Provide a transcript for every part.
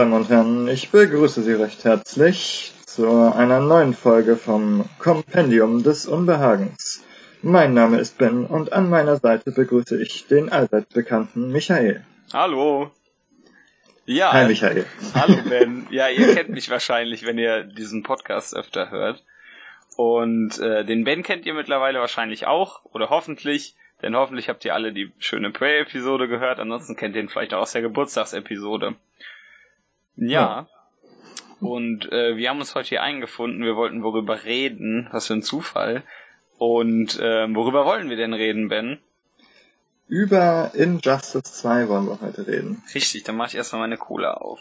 Damen und Herren, ich begrüße Sie recht herzlich zu einer neuen Folge vom Kompendium des Unbehagens. Mein Name ist Ben und an meiner Seite begrüße ich den allseits bekannten Michael. Hallo. Ja. Hi Michael. Hallo Ben. Ja, ihr kennt mich wahrscheinlich, wenn ihr diesen Podcast öfter hört. Und äh, den Ben kennt ihr mittlerweile wahrscheinlich auch oder hoffentlich. Denn hoffentlich habt ihr alle die schöne Prey-Episode gehört, ansonsten kennt ihr ihn vielleicht auch aus der Geburtstagsepisode. Ja. Und äh, wir haben uns heute hier eingefunden, wir wollten worüber reden, was für ein Zufall. Und äh, worüber wollen wir denn reden, Ben? Über Injustice 2 wollen wir heute reden. Richtig, dann mache ich erstmal meine Cola auf.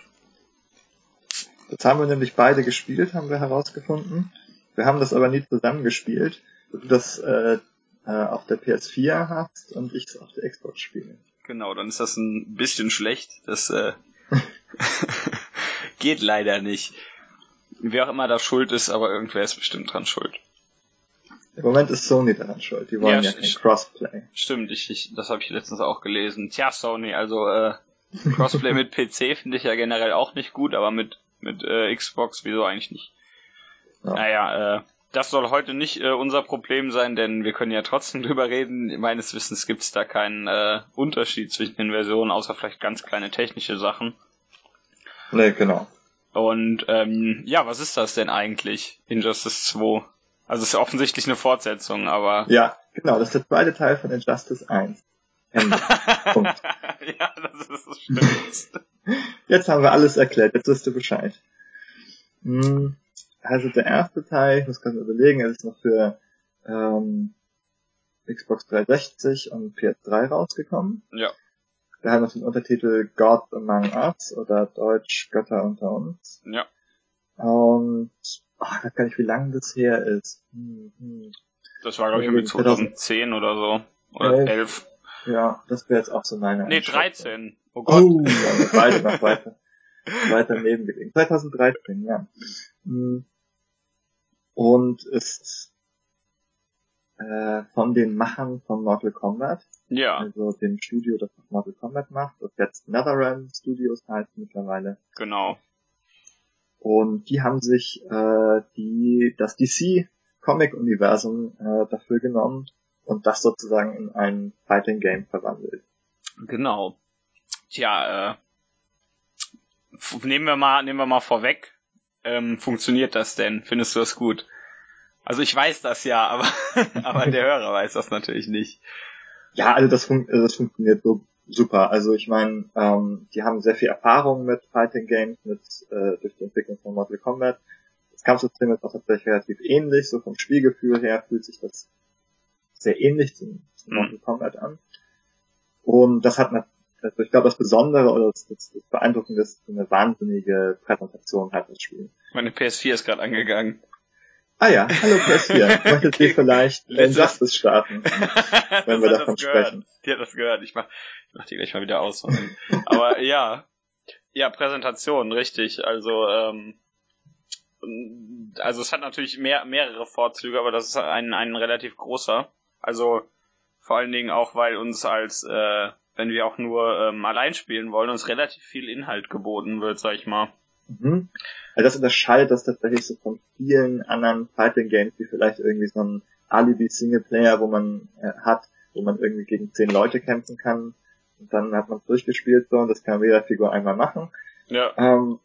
Das haben wir nämlich beide gespielt, haben wir herausgefunden. Wir haben das aber nie zusammen gespielt. Das äh, äh, auf der PS4 hast und ich es auf der Xbox spiele. Genau, dann ist das ein bisschen schlecht. Das äh, geht leider nicht. Wer auch immer da schuld ist, aber irgendwer ist bestimmt dran schuld. Im Moment ist Sony daran schuld. Die wollen ja, ja kein Crossplay. Stimmt, ich, ich, das habe ich letztens auch gelesen. Tja, Sony, also äh, Crossplay mit PC finde ich ja generell auch nicht gut, aber mit mit äh, Xbox wieso eigentlich nicht? Ja. Naja, äh, das soll heute nicht äh, unser Problem sein, denn wir können ja trotzdem drüber reden. Meines Wissens gibt es da keinen äh, Unterschied zwischen den Versionen, außer vielleicht ganz kleine technische Sachen. Nee, genau. Und ähm, ja, was ist das denn eigentlich, Injustice 2? Also es ist offensichtlich eine Fortsetzung, aber... Ja, genau, das ist der zweite Teil von Injustice 1. Ende. Punkt. ja, das ist das Schlimmste. Jetzt haben wir alles erklärt, jetzt wirst du Bescheid. Hm. Also der erste Teil, ich muss gerade überlegen, er ist noch für ähm, Xbox 360 und PS3 rausgekommen. Ja. Der hat noch den Untertitel God Among Us oder Deutsch Götter unter uns. Ja. Und oh, ich weiß gar nicht, wie lange das her ist. Hm, hm. Das war, glaube ich, irgendwie 2010 oder so. Oder 11. 11. Ja, das wäre jetzt auch so meine Nee, 13. Oh Gott. Oh, ja, beide noch weiter. weiter nebengelegen. 2013, ja. Hm. Und ist äh, von den Machern von Mortal Kombat. Ja. Also dem Studio, das Mortal Kombat macht, das jetzt NetherRealm Studios heißt mittlerweile. Genau. Und die haben sich äh, die das DC Comic Universum äh, dafür genommen und das sozusagen in ein Fighting Game verwandelt. Genau. Tja, äh, nehmen wir mal, nehmen wir mal vorweg, ähm, funktioniert das denn? Findest du das gut? Also ich weiß das ja, aber, aber der Hörer weiß das natürlich nicht. Ja, also das, fun das funktioniert so super. Also ich meine, ähm, die haben sehr viel Erfahrung mit Fighting Games, mit äh, durch die Entwicklung von Mortal Kombat. Das Kampfsystem ist auch tatsächlich relativ ähnlich, so vom Spielgefühl her fühlt sich das sehr ähnlich zum, zum Mortal mhm. Kombat an. Und das hat also ich glaube, das Besondere oder das, das, das Beeindruckende ist eine wahnsinnige Präsentation halt das Spiel. Meine PS4 ist gerade angegangen. Ah ja, hallo PS4. Möchtet okay. ihr vielleicht Injustice starten, wenn wir davon sprechen? Die hat das gehört. Ich mach, ich mach die gleich mal wieder aus. Aber ja, ja, Präsentation, richtig. Also, ähm, also es hat natürlich mehr, mehrere Vorzüge, aber das ist ein, ein relativ großer. Also vor allen Dingen auch, weil uns als äh, wenn wir auch nur ähm, allein spielen wollen, uns relativ viel Inhalt geboten wird, sag ich mal. Mhm. Also das unterscheidet das tatsächlich so von vielen anderen Fighting Games, die vielleicht irgendwie so ein Alibi Singleplayer, wo man äh, hat, wo man irgendwie gegen zehn Leute kämpfen kann und dann hat man durchgespielt so und das kann jeder Figur einmal machen. Ja. Ähm,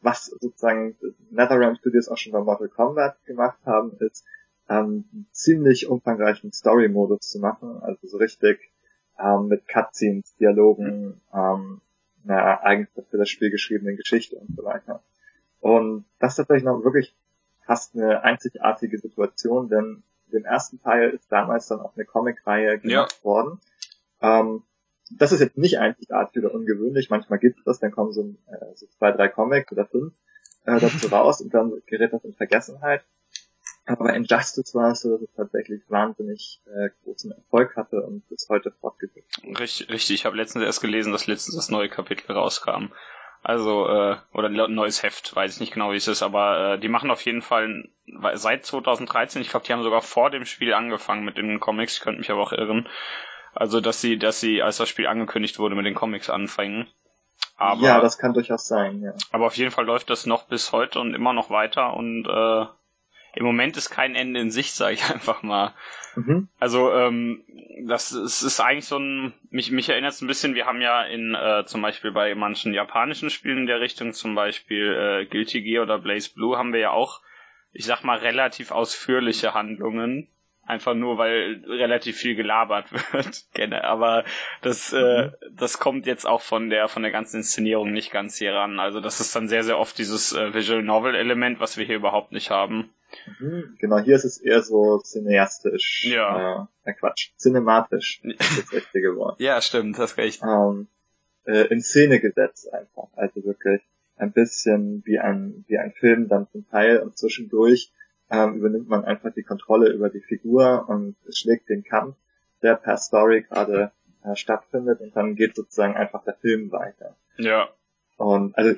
was sozusagen NetherRealm Studios auch schon bei Mortal Kombat gemacht haben, ist ähm, einen ziemlich umfangreichen Story-Modus zu machen, also so richtig ähm, mit Cutscenes, Dialogen, ähm, einer eigens für das Spiel geschriebenen Geschichte und so weiter. Und das ist tatsächlich noch wirklich fast eine einzigartige Situation, denn dem ersten Teil ist damals dann auch eine Comicreihe gemacht ja. worden. Ähm, das ist jetzt nicht einzigartig oder ungewöhnlich. Manchmal gibt es das, dann kommen so, äh, so zwei, drei Comics oder fünf äh, dazu raus und dann gerät das in Vergessenheit. Aber Injustice war es so, dass es tatsächlich wahnsinnig äh, großen Erfolg hatte und bis heute fortgesetzt wird. Richtig, richtig. Ich habe letztens erst gelesen, dass letztens das neue Kapitel rauskam. Also, äh, oder ein neues Heft, weiß ich nicht genau, wie es ist, aber äh, die machen auf jeden Fall seit 2013, ich glaube, die haben sogar vor dem Spiel angefangen mit den Comics, ich könnte mich aber auch irren. Also, dass sie, dass sie, als das Spiel angekündigt wurde, mit den Comics anfangen. Aber, ja, das kann durchaus sein, ja. Aber auf jeden Fall läuft das noch bis heute und immer noch weiter und äh, im Moment ist kein Ende in Sicht, sage ich einfach mal. Mhm. Also ähm, das ist, ist eigentlich so ein, mich, mich erinnert es ein bisschen, wir haben ja in äh, zum Beispiel bei manchen japanischen Spielen in der Richtung, zum Beispiel äh, Guilty Gear oder Blaze Blue, haben wir ja auch, ich sag mal, relativ ausführliche Handlungen. Einfach nur, weil relativ viel gelabert wird. Aber das, äh, mhm. das kommt jetzt auch von der von der ganzen Inszenierung nicht ganz hier ran. Also das ist dann sehr, sehr oft dieses äh, Visual Novel Element, was wir hier überhaupt nicht haben. Mhm, genau, hier ist es eher so cineastisch. Ja. Äh, Quatsch, cinematisch ist das richtige Wort. ja, stimmt, hast recht. Ähm, äh, in Szene gesetzt einfach. Also wirklich ein bisschen wie ein, wie ein Film dann zum Teil und zwischendurch ähm, übernimmt man einfach die Kontrolle über die Figur und schlägt den Kampf, der per Story gerade äh, stattfindet und dann geht sozusagen einfach der Film weiter. Ja. Und also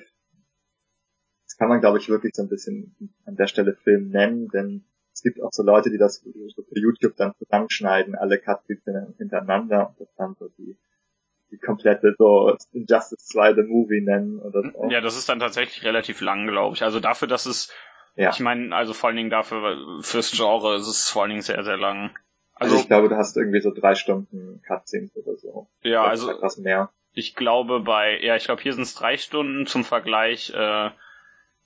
kann man, glaube ich, wirklich so ein bisschen an der Stelle Film nennen, denn es gibt auch so Leute, die das so für YouTube dann zusammenschneiden, alle Cutscenes hintereinander und das dann so die, die komplette so Injustice 2 The Movie nennen oder so. Ja, das ist dann tatsächlich relativ lang, glaube ich. Also dafür, dass es, ja. ich meine, also vor allen Dingen dafür, fürs Genre ist es vor allen Dingen sehr, sehr lang. Also, also ich glaube, du hast irgendwie so drei Stunden Cutscenes oder so. Ja, also etwas mehr. Ich glaube bei, ja, ich glaube hier sind es drei Stunden zum Vergleich. Äh,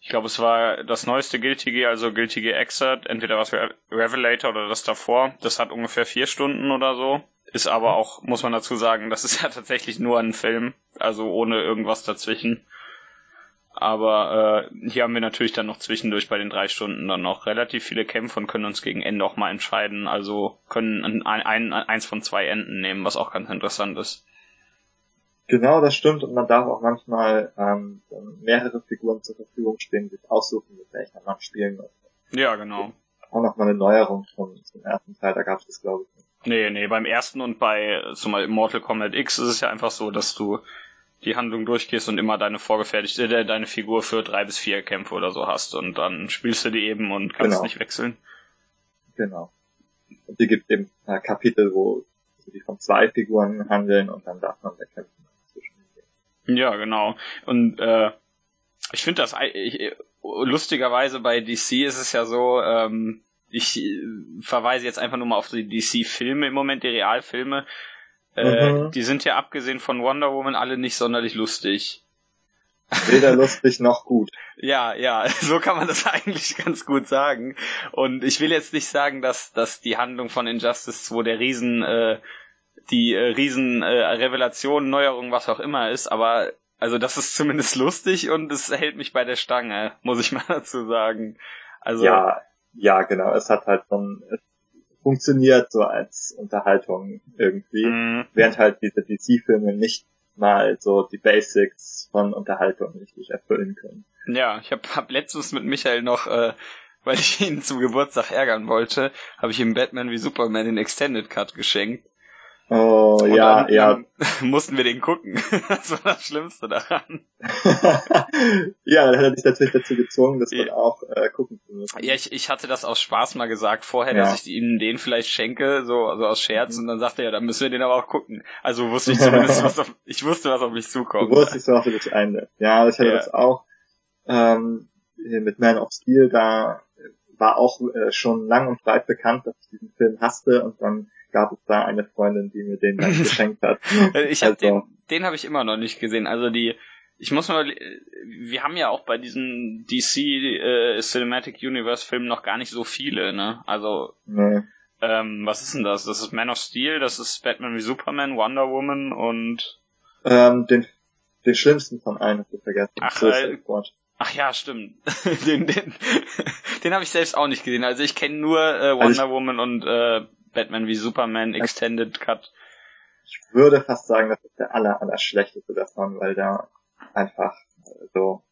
ich glaube, es war das neueste Guilty Gear, also Guilty Gear Exert, entweder was für Revelator oder das davor. Das hat ungefähr vier Stunden oder so. Ist aber auch, muss man dazu sagen, das ist ja tatsächlich nur ein Film, also ohne irgendwas dazwischen. Aber äh, hier haben wir natürlich dann noch zwischendurch bei den drei Stunden dann noch relativ viele Kämpfe und können uns gegen Ende auch mal entscheiden. Also können ein, ein, eins von zwei Enden nehmen, was auch ganz interessant ist. Genau, das stimmt. Und man darf auch manchmal ähm, mehrere Figuren zur Verfügung stehen, sich aussuchen, mit welcher man spielen möchte. Ja, genau. Auch nochmal eine Neuerung vom, zum ersten Teil, da gab es das, glaube ich, nicht. Nee, nee, beim ersten und bei zum Beispiel Mortal Kombat X ist es ja einfach so, dass du die Handlung durchgehst und immer deine vorgefertigte, äh, deine Figur für drei bis vier Kämpfe oder so hast und dann spielst du die eben und kannst genau. nicht wechseln. Genau. Und die gibt eben äh, Kapitel, wo die von zwei Figuren handeln und dann darf man wechseln. Ja, genau. Und äh, ich finde das ich, lustigerweise bei DC ist es ja so, ähm, ich verweise jetzt einfach nur mal auf die DC-Filme im Moment, die Realfilme. Äh, mhm. Die sind ja abgesehen von Wonder Woman alle nicht sonderlich lustig. Weder lustig noch gut. ja, ja, so kann man das eigentlich ganz gut sagen. Und ich will jetzt nicht sagen, dass, dass die Handlung von Injustice 2 der Riesen äh, die äh, riesen äh, Revelation, Neuerung, was auch immer ist, aber also das ist zumindest lustig und es hält mich bei der Stange, muss ich mal dazu sagen. Also ja, ja, genau. Es hat halt schon es funktioniert so als Unterhaltung irgendwie, mm. während halt diese DC-Filme nicht mal so die Basics von Unterhaltung richtig erfüllen können. Ja, ich habe hab letztens mit Michael noch, äh, weil ich ihn zum Geburtstag ärgern wollte, habe ich ihm Batman wie Superman den Extended Cut geschenkt. Oh, und ja, dann, ja. mussten wir den gucken. das war das Schlimmste daran. ja, dann hat er dich natürlich dazu gezwungen, das ja. dann auch äh, gucken zu müssen. Ja, ich, ich hatte das aus Spaß mal gesagt vorher, ja. dass ich ihm den vielleicht schenke, so also aus Scherz, mhm. und dann sagte er, ja, dann müssen wir den aber auch gucken. Also wusste ich zumindest, was auf, ich wusste, was auf mich zukommt. Du wusstest, was du dich einlässt. Ja, ich hatte ja. das auch ähm, mit Man of Steel, da war auch äh, schon lang und breit bekannt, dass ich diesen Film hasste und dann gab es da eine Freundin, die mir den dann geschenkt hat. ich hab also, den, den habe ich immer noch nicht gesehen. Also die, ich muss mal, wir haben ja auch bei diesen DC äh, Cinematic Universe Filmen noch gar nicht so viele, ne? Also, nee. ähm, was ist denn das? Das ist Man of Steel, das ist Batman wie Superman, Wonder Woman und ähm, den, den schlimmsten von allen du vergessen. Ach, äh, Ach ja, stimmt. den den, den habe ich selbst auch nicht gesehen. Also ich kenne nur äh, Wonder also ich, Woman und äh, Batman wie Superman Extended Cut. Ich würde fast sagen, das ist der aller, aller schlechteste davon, weil da einfach so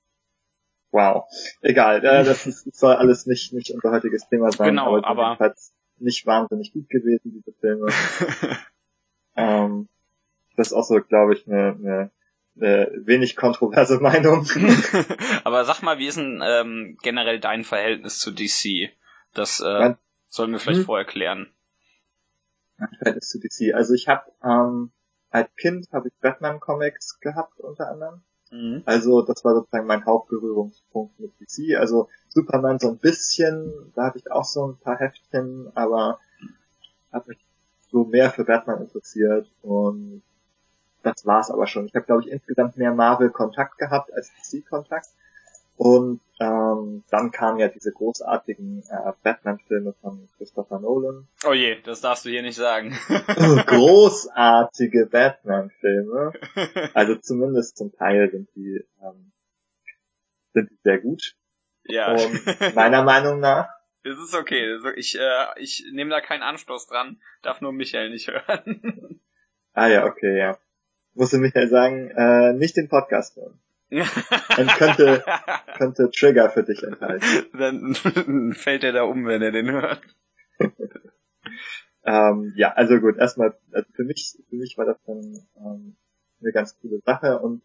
wow. Egal, äh, das ist, soll alles nicht, nicht unser heutiges Thema sein, genau, aber, aber jedenfalls nicht wahnsinnig gut gewesen, diese Filme. ähm, das ist auch so, glaube ich, eine, eine, eine wenig kontroverse Meinung. aber sag mal, wie ist denn ähm, generell dein Verhältnis zu DC? Das äh, sollen wir vielleicht hm? vorher klären. Verhältnis zu DC. Also ich habe ähm, als Kind habe ich Batman Comics gehabt unter anderem. Mhm. Also das war sozusagen mein Hauptberührungspunkt mit DC. Also Superman so ein bisschen, da hatte ich auch so ein paar Heftchen, aber habe mich so mehr für Batman interessiert und das war's aber schon. Ich habe, glaube ich, insgesamt mehr Marvel-Kontakt gehabt als DC-Kontakt. Und ähm, dann kamen ja diese großartigen äh, Batman-Filme von Christopher Nolan. Oh je, das darfst du hier nicht sagen. Großartige Batman-Filme. Also zumindest zum Teil sind die, ähm, sind die sehr gut. Ja. Und meiner Meinung nach. Das ist okay. Ich, äh, ich nehme da keinen Anstoß dran, darf nur Michael nicht hören. ah ja, okay, ja. Musste Michael sagen, äh, nicht den Podcast hören. Dann könnte, könnte Trigger für dich enthalten. Dann fällt er da um, wenn er den hört. ähm, ja, also gut, erstmal, also für mich, für mich war das dann ähm, eine ganz coole Sache und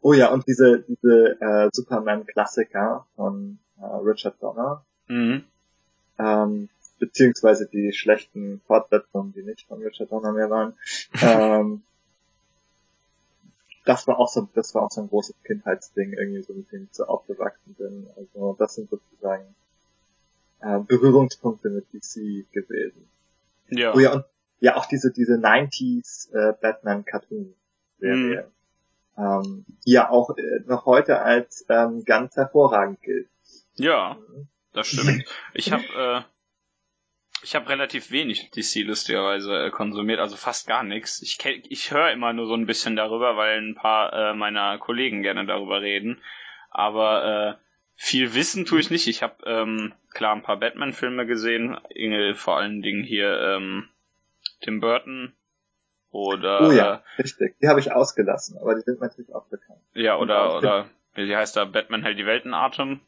oh ja, und diese, diese äh, Superman-Klassiker von äh, Richard Donner, mhm. ähm, beziehungsweise die schlechten Fortsetzungen, die nicht von Richard Donner mehr waren, ähm, das war auch so, das war auch so ein großes Kindheitsding, irgendwie so mit dem ich so aufgewachsen bin. Also das sind sozusagen äh, Berührungspunkte mit DC gewesen. Ja. Oh ja, und ja, auch diese, diese 90s äh, Batman Cartoon Serie. Mhm. Ähm, die ja auch äh, noch heute als ähm, ganz hervorragend gilt. Ja, mhm. das stimmt. Ich habe äh, ich habe relativ wenig DC lustigerweise äh, konsumiert, also fast gar nichts. Ich, ich höre immer nur so ein bisschen darüber, weil ein paar äh, meiner Kollegen gerne darüber reden. Aber äh, viel wissen tue ich nicht. Ich habe ähm, klar ein paar Batman-Filme gesehen, vor allen Dingen hier ähm, Tim Burton oder. Oh ja, richtig. Die habe ich ausgelassen, aber die sind natürlich auch bekannt. Ja, oder oder wie heißt da Batman hält die Welt in Atem?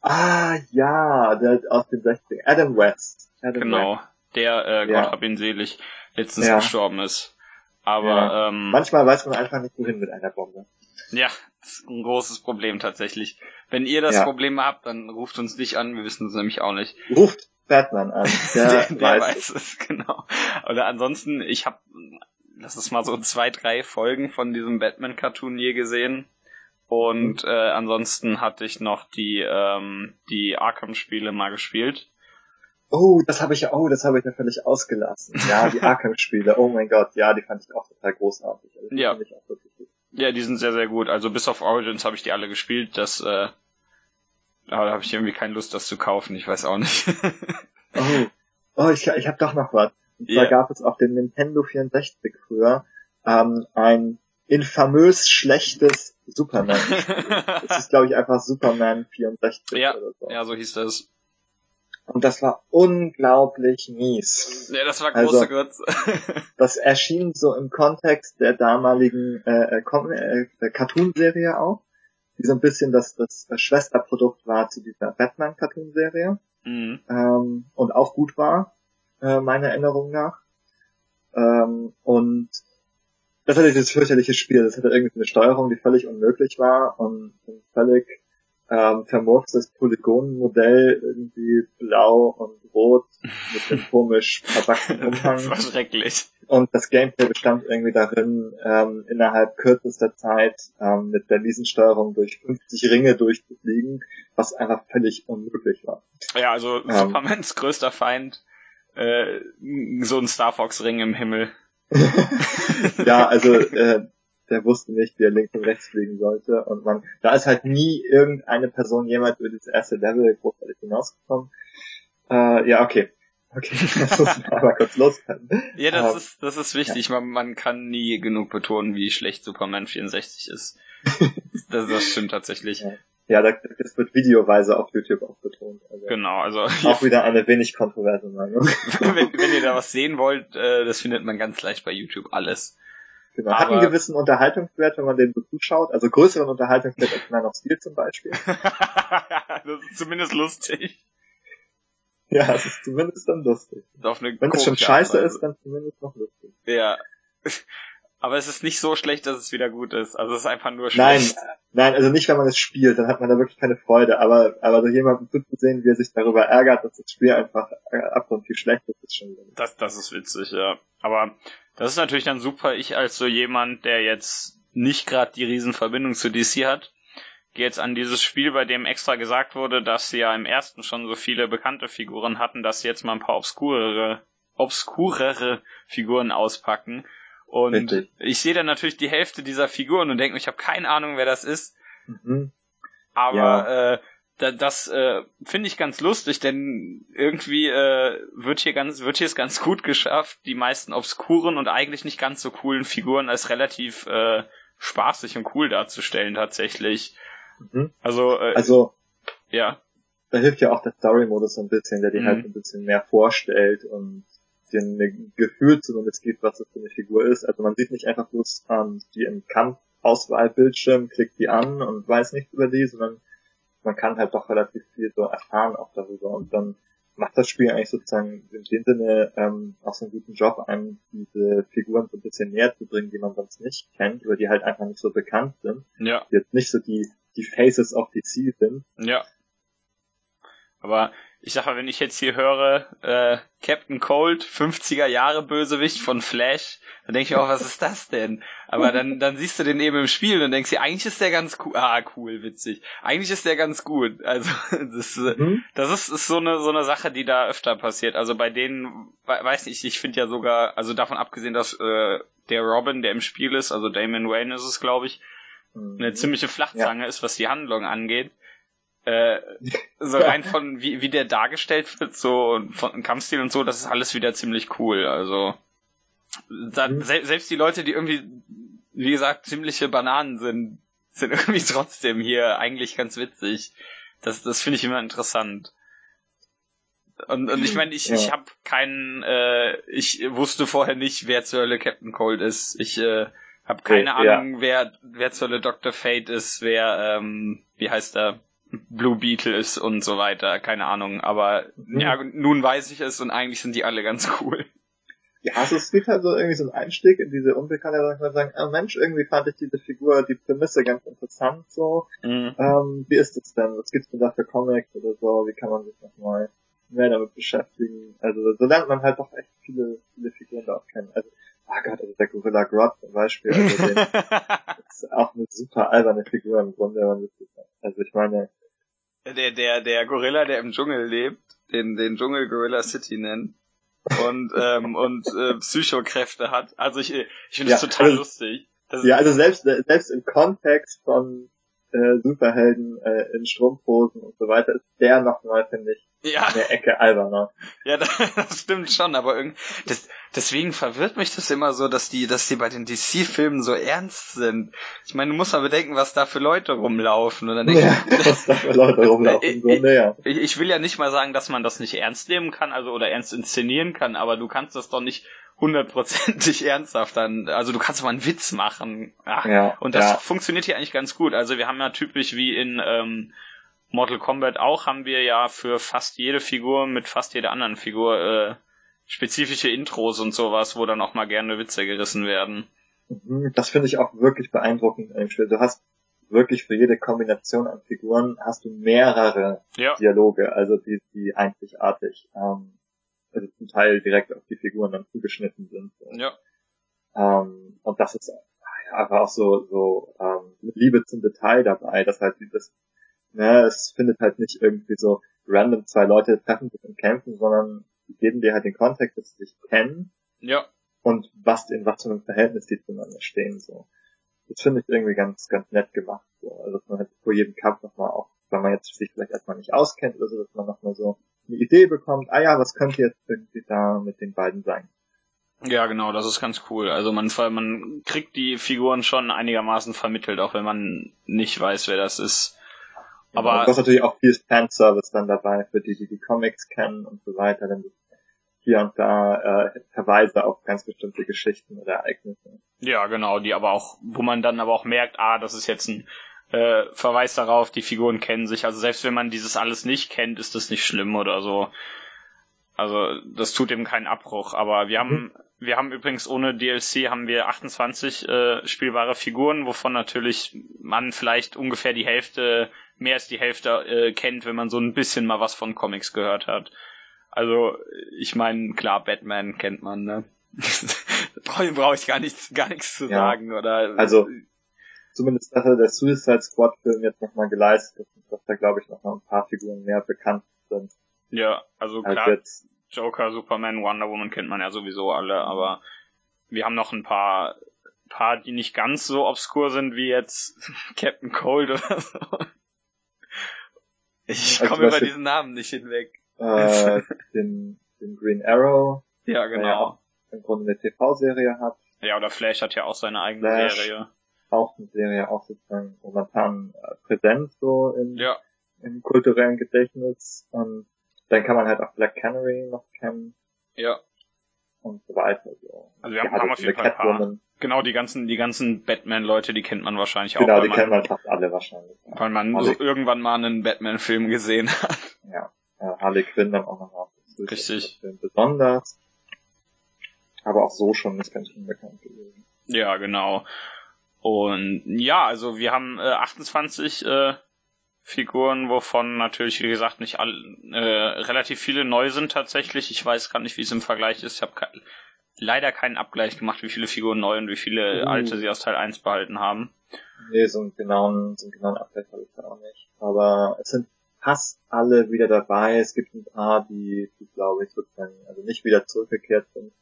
Ah ja, der aus den 60 Adam West. Adam genau, West. der, äh, Gott ja. hab ihn selig, letztens ja. gestorben ist. Aber ja. ähm, manchmal weiß man einfach nicht wohin mit einer Bombe. Ja, das ist ein großes Problem tatsächlich. Wenn ihr das. Problem habt, dann ruft uns nicht an, wir wissen es nämlich auch nicht. Ruft Batman an, der, der, der weiß, weiß es. Genau. Oder ansonsten, ich habe, das ist mal so zwei, drei Folgen von diesem Batman-Cartoon je gesehen. Und äh, ansonsten hatte ich noch die, ähm, die Arkham-Spiele mal gespielt. Oh, das habe ich ja, oh, das habe ich ja völlig ausgelassen. Ja, die Arkham-Spiele, oh mein Gott, ja, die fand ich auch total großartig. Also, ja. Ja, die sind sehr, sehr gut. Also bis auf Origins habe ich die alle gespielt. Das, äh, aber da habe ich irgendwie keine Lust, das zu kaufen. Ich weiß auch nicht. oh, oh, ich, ich habe doch noch was. Und zwar yeah. gab es auf dem Nintendo 64 früher ähm, ein infamös schlechtes Superman. das ist, glaube ich, einfach Superman 64 ja, oder so. Ja, so hieß das. Und das war unglaublich mies. Ja, das war große also, Gott. das erschien so im Kontext der damaligen äh, äh, äh, Cartoon-Serie auch, die so ein bisschen das, das Schwesterprodukt war zu dieser Batman-Cartoon-Serie. Mhm. Ähm, und auch gut war, äh, meiner Erinnerung nach. Ähm, und das hatte dieses fürchterliche Spiel. Das hatte irgendwie eine Steuerung, die völlig unmöglich war und, und völlig ähm, vermurkstes Polygonenmodell, irgendwie blau und rot mit einem komisch verbackten Umhang. Das war schrecklich. Und das Gameplay bestand irgendwie darin, ähm, innerhalb kürzester Zeit ähm, mit der Riesensteuerung durch 50 Ringe durchzufliegen, was einfach völlig unmöglich war. Ja, also ähm, Supermans größter Feind, äh, so ein Star Fox Ring im Himmel. ja, also äh, der wusste nicht, wie er links und rechts fliegen sollte. Und man, da ist halt nie irgendeine Person jemals über das erste Level großartig hinausgekommen. Äh, ja, okay. Okay, das muss man aber kurz loswerden. Ja, das ähm, ist, das ist wichtig. Ja. Man, man kann nie genug betonen, wie schlecht Superman 64 ist. das, das stimmt tatsächlich. Ja. Ja, das wird videoweise auf YouTube auch betont. Also genau, also auch wieder eine wenig kontroverse Meinung. wenn, wenn ihr da was sehen wollt, äh, das findet man ganz leicht bei YouTube alles. Genau. Hat einen gewissen Unterhaltungswert, wenn man den so zuschaut. Also größeren Unterhaltungswert als Man of Steel zum Beispiel. das ist zumindest lustig. Ja, es ist zumindest dann lustig. Wenn es schon scheiße ist, dann zumindest noch lustig. Ja. Aber es ist nicht so schlecht, dass es wieder gut ist. Also es ist einfach nur schlecht. Nein, nein, also nicht, wenn man es spielt, dann hat man da wirklich keine Freude. Aber, aber so jemanden zuzusehen, wie er sich darüber ärgert, dass das Spiel einfach ab und viel schlecht ist, ist schon Das, das ist witzig, ja. Aber das ist natürlich dann super. Ich als so jemand, der jetzt nicht gerade die Riesenverbindung zu DC hat, gehe jetzt an dieses Spiel, bei dem extra gesagt wurde, dass sie ja im ersten schon so viele bekannte Figuren hatten, dass sie jetzt mal ein paar obskurere, obskurere Figuren auspacken. Und Richtig. ich sehe dann natürlich die Hälfte dieser Figuren und denke mir, ich habe keine Ahnung, wer das ist. Mhm. Aber ja. äh, da, das äh, finde ich ganz lustig, denn irgendwie äh, wird hier ganz wird hier es ganz gut geschafft, die meisten obskuren und eigentlich nicht ganz so coolen Figuren als relativ äh, spaßig und cool darzustellen tatsächlich. Mhm. Also äh, also ja. Da hilft ja auch der Story-Modus ein bisschen, der dir mhm. halt ein bisschen mehr vorstellt und dir ein Gefühl zumindest gibt, was das für eine Figur ist. Also man sieht nicht einfach bloß ähm, die im Kampfauswahlbildschirm, klickt die an und weiß nichts über die, sondern man kann halt doch relativ viel so erfahren auch darüber und dann macht das Spiel eigentlich sozusagen in dem Sinne ähm, auch so einen guten Job, einem diese Figuren so ein bisschen näher zu bringen, die man sonst nicht kennt, oder die halt einfach nicht so bekannt sind. Ja. Die jetzt nicht so die, die Faces of DC sind. Ja. Aber ich sag mal, wenn ich jetzt hier höre, äh, Captain Cold, 50er Jahre Bösewicht von Flash, dann denke ich auch, was ist das denn? Aber dann, dann siehst du den eben im Spiel und denkst dir, eigentlich ist der ganz cool. Ah, cool, witzig. Eigentlich ist der ganz gut. Also, das, mhm. das ist, ist so eine, so eine Sache, die da öfter passiert. Also bei denen, weiß nicht, ich finde ja sogar, also davon abgesehen, dass äh, der Robin, der im Spiel ist, also Damon Wayne ist es, glaube ich, eine mhm. ziemliche Flachzange ja. ist, was die Handlung angeht. Äh, so rein von wie, wie der dargestellt wird, so von Kampfstil und so, das ist alles wieder ziemlich cool. Also da, mhm. se selbst die Leute, die irgendwie, wie gesagt, ziemliche Bananen sind, sind irgendwie trotzdem hier eigentlich ganz witzig. Das, das finde ich immer interessant. Und, und ich meine, ich, ja. ich habe keinen, äh, ich wusste vorher nicht, wer zur Hölle Captain Cold ist. Ich äh, habe keine okay, Ahnung, ja. wer, wer zur Hölle Dr. Fate ist, wer, ähm, wie heißt er, Blue Beetle ist und so weiter, keine Ahnung. Aber mhm. ja, nun weiß ich es und eigentlich sind die alle ganz cool. Ja, also es gibt halt so irgendwie so einen Einstieg in diese Unbekannte, da kann man sagen, ah Mensch, irgendwie fand ich diese Figur, die Prämisse ganz interessant so. Mhm. Ähm, wie ist das denn? Was gibt's denn da für Comics oder so? Wie kann man sich nochmal mehr damit beschäftigen? Also so lernt man halt doch echt viele, viele Figuren da auch kennen. Also, ah Gott, also der Gorilla Grodd zum Beispiel, also den, ist auch eine super alberne Figur im Grunde. Also ich meine, der, der, der Gorilla, der im Dschungel lebt, den, den Dschungel Gorilla City nennen und, ähm, und äh, Psychokräfte hat. Also ich, ich finde das ja, total also, lustig. Das ja, also selbst, selbst im Kontext von äh, Superhelden äh, in Strumpfhosen und so weiter ist der nochmal, finde ich, ja. eine Ecke alberner. Ja, das stimmt schon, aber irgendwie, das, deswegen verwirrt mich das immer so, dass die, dass die bei den DC-Filmen so ernst sind. Ich meine, du musst mal bedenken, was da für Leute rumlaufen. Und dann ja, ich, was da für Leute rumlaufen. so, näher. Ich, ich will ja nicht mal sagen, dass man das nicht ernst nehmen kann, also oder ernst inszenieren kann, aber du kannst das doch nicht hundertprozentig ernsthaft dann, also du kannst mal einen Witz machen. Ach, ja, und das ja. funktioniert hier eigentlich ganz gut. Also wir haben ja typisch wie in ähm, Mortal Kombat auch, haben wir ja für fast jede Figur mit fast jeder anderen Figur äh, spezifische Intros und sowas, wo dann auch mal gerne Witze gerissen werden. Mhm, das finde ich auch wirklich beeindruckend im Spiel. Du hast wirklich für jede Kombination an Figuren hast du mehrere ja. Dialoge, also die, die einzigartig ähm, also zum Teil direkt auf die Figuren dann zugeschnitten sind. Ja. Ähm, und das ist einfach auch so, so ähm, mit Liebe zum Detail dabei, dass halt das, ne, es findet halt nicht irgendwie so random zwei Leute treffen sich und kämpfen, sondern die geben dir halt den Kontext, dass sie sich kennen. Ja. Und was, in was für einem Verhältnis die zueinander stehen, so. Das finde ich irgendwie ganz, ganz nett gemacht, so. Also, dass man halt vor jedem Kampf nochmal auch, wenn man jetzt sich vielleicht erstmal nicht auskennt oder so, dass man nochmal so eine Idee bekommt, ah ja, was könnte jetzt irgendwie da mit den beiden sein. Ja, genau, das ist ganz cool. Also man, man kriegt die Figuren schon einigermaßen vermittelt, auch wenn man nicht weiß, wer das ist. Aber ja, du hast natürlich auch viel Fanservice dann dabei, für die, die die Comics kennen und so weiter, dann hier und da äh, Verweise auf ganz bestimmte Geschichten oder Ereignisse. Ja, genau, die aber auch, wo man dann aber auch merkt, ah, das ist jetzt ein äh, Verweis darauf, die Figuren kennen sich. Also selbst wenn man dieses alles nicht kennt, ist das nicht schlimm oder so. Also das tut eben keinen Abbruch. Aber wir haben, mhm. wir haben übrigens ohne DLC haben wir 28 äh, spielbare Figuren, wovon natürlich man vielleicht ungefähr die Hälfte, mehr als die Hälfte äh, kennt, wenn man so ein bisschen mal was von Comics gehört hat. Also ich meine, klar, Batman kennt man, ne? brauche brauch ich gar nichts, gar nichts zu ja. sagen oder. Also zumindest dass er der Suicide Squad Film jetzt nochmal geleistet, dass da glaube ich noch mal ein paar Figuren mehr bekannt sind. Ja, also klar, jetzt. Joker, Superman, Wonder Woman kennt man ja sowieso alle, aber wir haben noch ein paar, paar, die nicht ganz so obskur sind wie jetzt Captain Cold oder so. Ich also komme über diesen Namen nicht hinweg. Äh, den, den Green Arrow. Ja, genau. Der ja auch im Grunde eine TV-Serie hat. Ja, oder Flash hat ja auch seine eigene Flash, Serie. Auch eine Serie, auch sozusagen momentan äh, präsent so in, ja. im kulturellen Gedächtnis. Und dann kann man halt auch Black Canary noch kennen. Ja. Und so weiter. So. Also wir haben, haben auf jeden Fall paar. Genau, die ganzen, die ganzen Batman-Leute, die kennt man wahrscheinlich genau, auch. Genau, die kennen man fast alle wahrscheinlich. Weil man Harley so irgendwann mal einen Batman-Film gesehen hat. Ja, äh, Harley Quinn dann auch noch. Richtig. Besonders aber auch so schon nicht ganz unbekannt gewesen. Ja, genau. Und ja, also wir haben äh, 28 äh, Figuren, wovon natürlich, wie gesagt, nicht alle, äh, relativ viele neu sind tatsächlich. Ich weiß gar nicht, wie es im Vergleich ist. Ich habe ke leider keinen Abgleich gemacht, wie viele Figuren neu und wie viele uh. alte sie aus Teil 1 behalten haben. Nee, so einen genauen, so einen genauen Abgleich habe ich da auch nicht. Aber es sind fast alle wieder dabei. Es gibt ein paar, die, die glaube ich, sozusagen, also nicht wieder zurückgekehrt sind.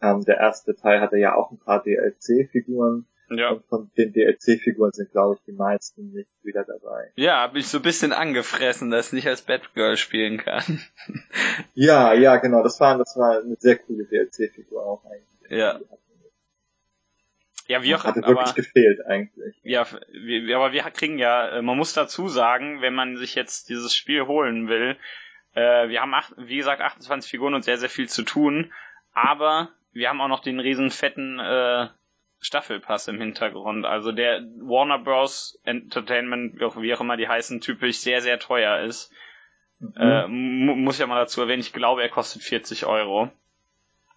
Ähm, der erste Teil hatte ja auch ein paar DLC-Figuren. Ja. Von den DLC-Figuren sind, glaube ich, die meisten nicht wieder dabei. Ja, hab ich so ein bisschen angefressen, dass ich nicht als Batgirl spielen kann. ja, ja, genau. Das war, das war eine sehr coole DLC-Figur auch eigentlich. Ja. Ja, wie auch Hatte wirklich aber, gefehlt eigentlich. Ja, wir, aber wir kriegen ja, äh, man muss dazu sagen, wenn man sich jetzt dieses Spiel holen will, äh, wir haben, acht, wie gesagt, 28 Figuren und sehr, sehr viel zu tun, aber wir haben auch noch den riesen fetten äh, Staffelpass im Hintergrund. Also der Warner Bros. Entertainment, wie auch immer die heißen, typisch sehr, sehr teuer ist. Mhm. Äh, muss ja mal dazu erwähnen, ich glaube, er kostet 40 Euro.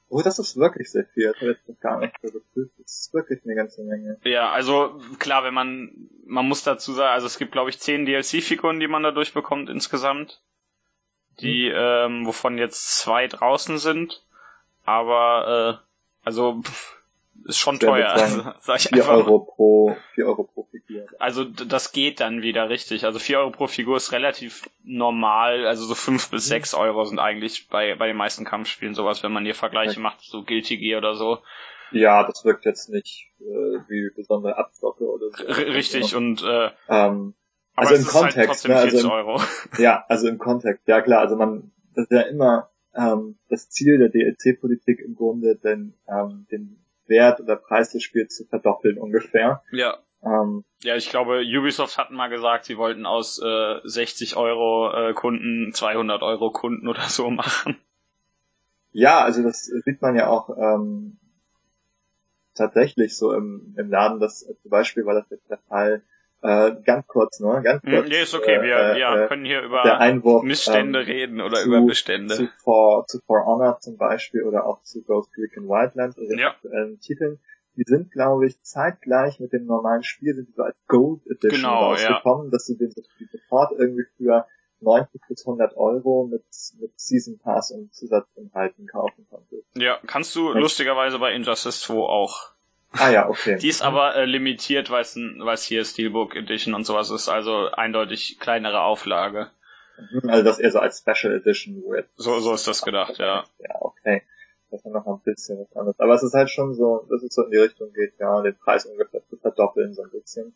Oh, das ist wirklich sehr viel. Das habe ich gar nicht so geprüft. Das ist wirklich eine ganze Menge. Ja, also klar, wenn man, man muss dazu sagen, also es gibt glaube ich 10 DLC-Figuren, die man dadurch bekommt insgesamt. Die, mhm. ähm, wovon jetzt zwei draußen sind. Aber äh, also pff, ist schon teuer. Also, sag ich 4 Euro pro 4 Euro pro Figur. Also das geht dann wieder richtig. Also 4 Euro pro Figur ist relativ normal. Also so 5 bis 6 mhm. Euro sind eigentlich bei, bei den meisten Kampfspielen sowas, wenn man hier Vergleiche ja. macht, so Guilty Gear oder so. Ja, das wirkt jetzt nicht äh, wie besondere Abzocke oder so. R richtig, und äh, ähm, also im halt Kontext, halt ne, also im, Euro. ja, also im Kontext, ja klar, also man, das ist ja immer ähm, das Ziel der DLC-Politik im Grunde, denn ähm, den Wert oder Preis des Spiels zu verdoppeln ungefähr. Ja. Ähm, ja, ich glaube, Ubisoft hatten mal gesagt, sie wollten aus äh, 60 Euro äh, Kunden 200 Euro Kunden oder so machen. Ja, also das sieht man ja auch ähm, tatsächlich so im, im Laden. Das zum Beispiel war das jetzt der Fall äh, ganz kurz, ne? Ganz hm, kurz. Nee, ist okay. Wir äh, ja, äh, können hier über Missstände ähm, reden oder zu, über Bestände. Zu For, zu For Honor zum Beispiel oder auch zu Ghost Recon Wildlands oder ja. aktuellen Titeln. Die sind, glaube ich, zeitgleich mit dem normalen Spiel sind die so als Gold Edition genau, rausgekommen, ja. dass du den sofort irgendwie für 90 bis 100 Euro mit, mit Season Pass und Zusatzinhalten kaufen konntest. Ja, kannst du lustigerweise bei Injustice 2 auch. Ah ja, okay. Die ist aber äh, limitiert, weil es hier Steelbook Edition und sowas ist, also eindeutig kleinere Auflage. Mhm, also das eher so als Special Edition wird. So, so ist das gedacht, ja. Ja, okay. Das ist noch ein bisschen was anderes. Aber es ist halt schon so, dass es so in die Richtung geht, ja, den Preis ungefähr zu verdoppeln, so ein bisschen.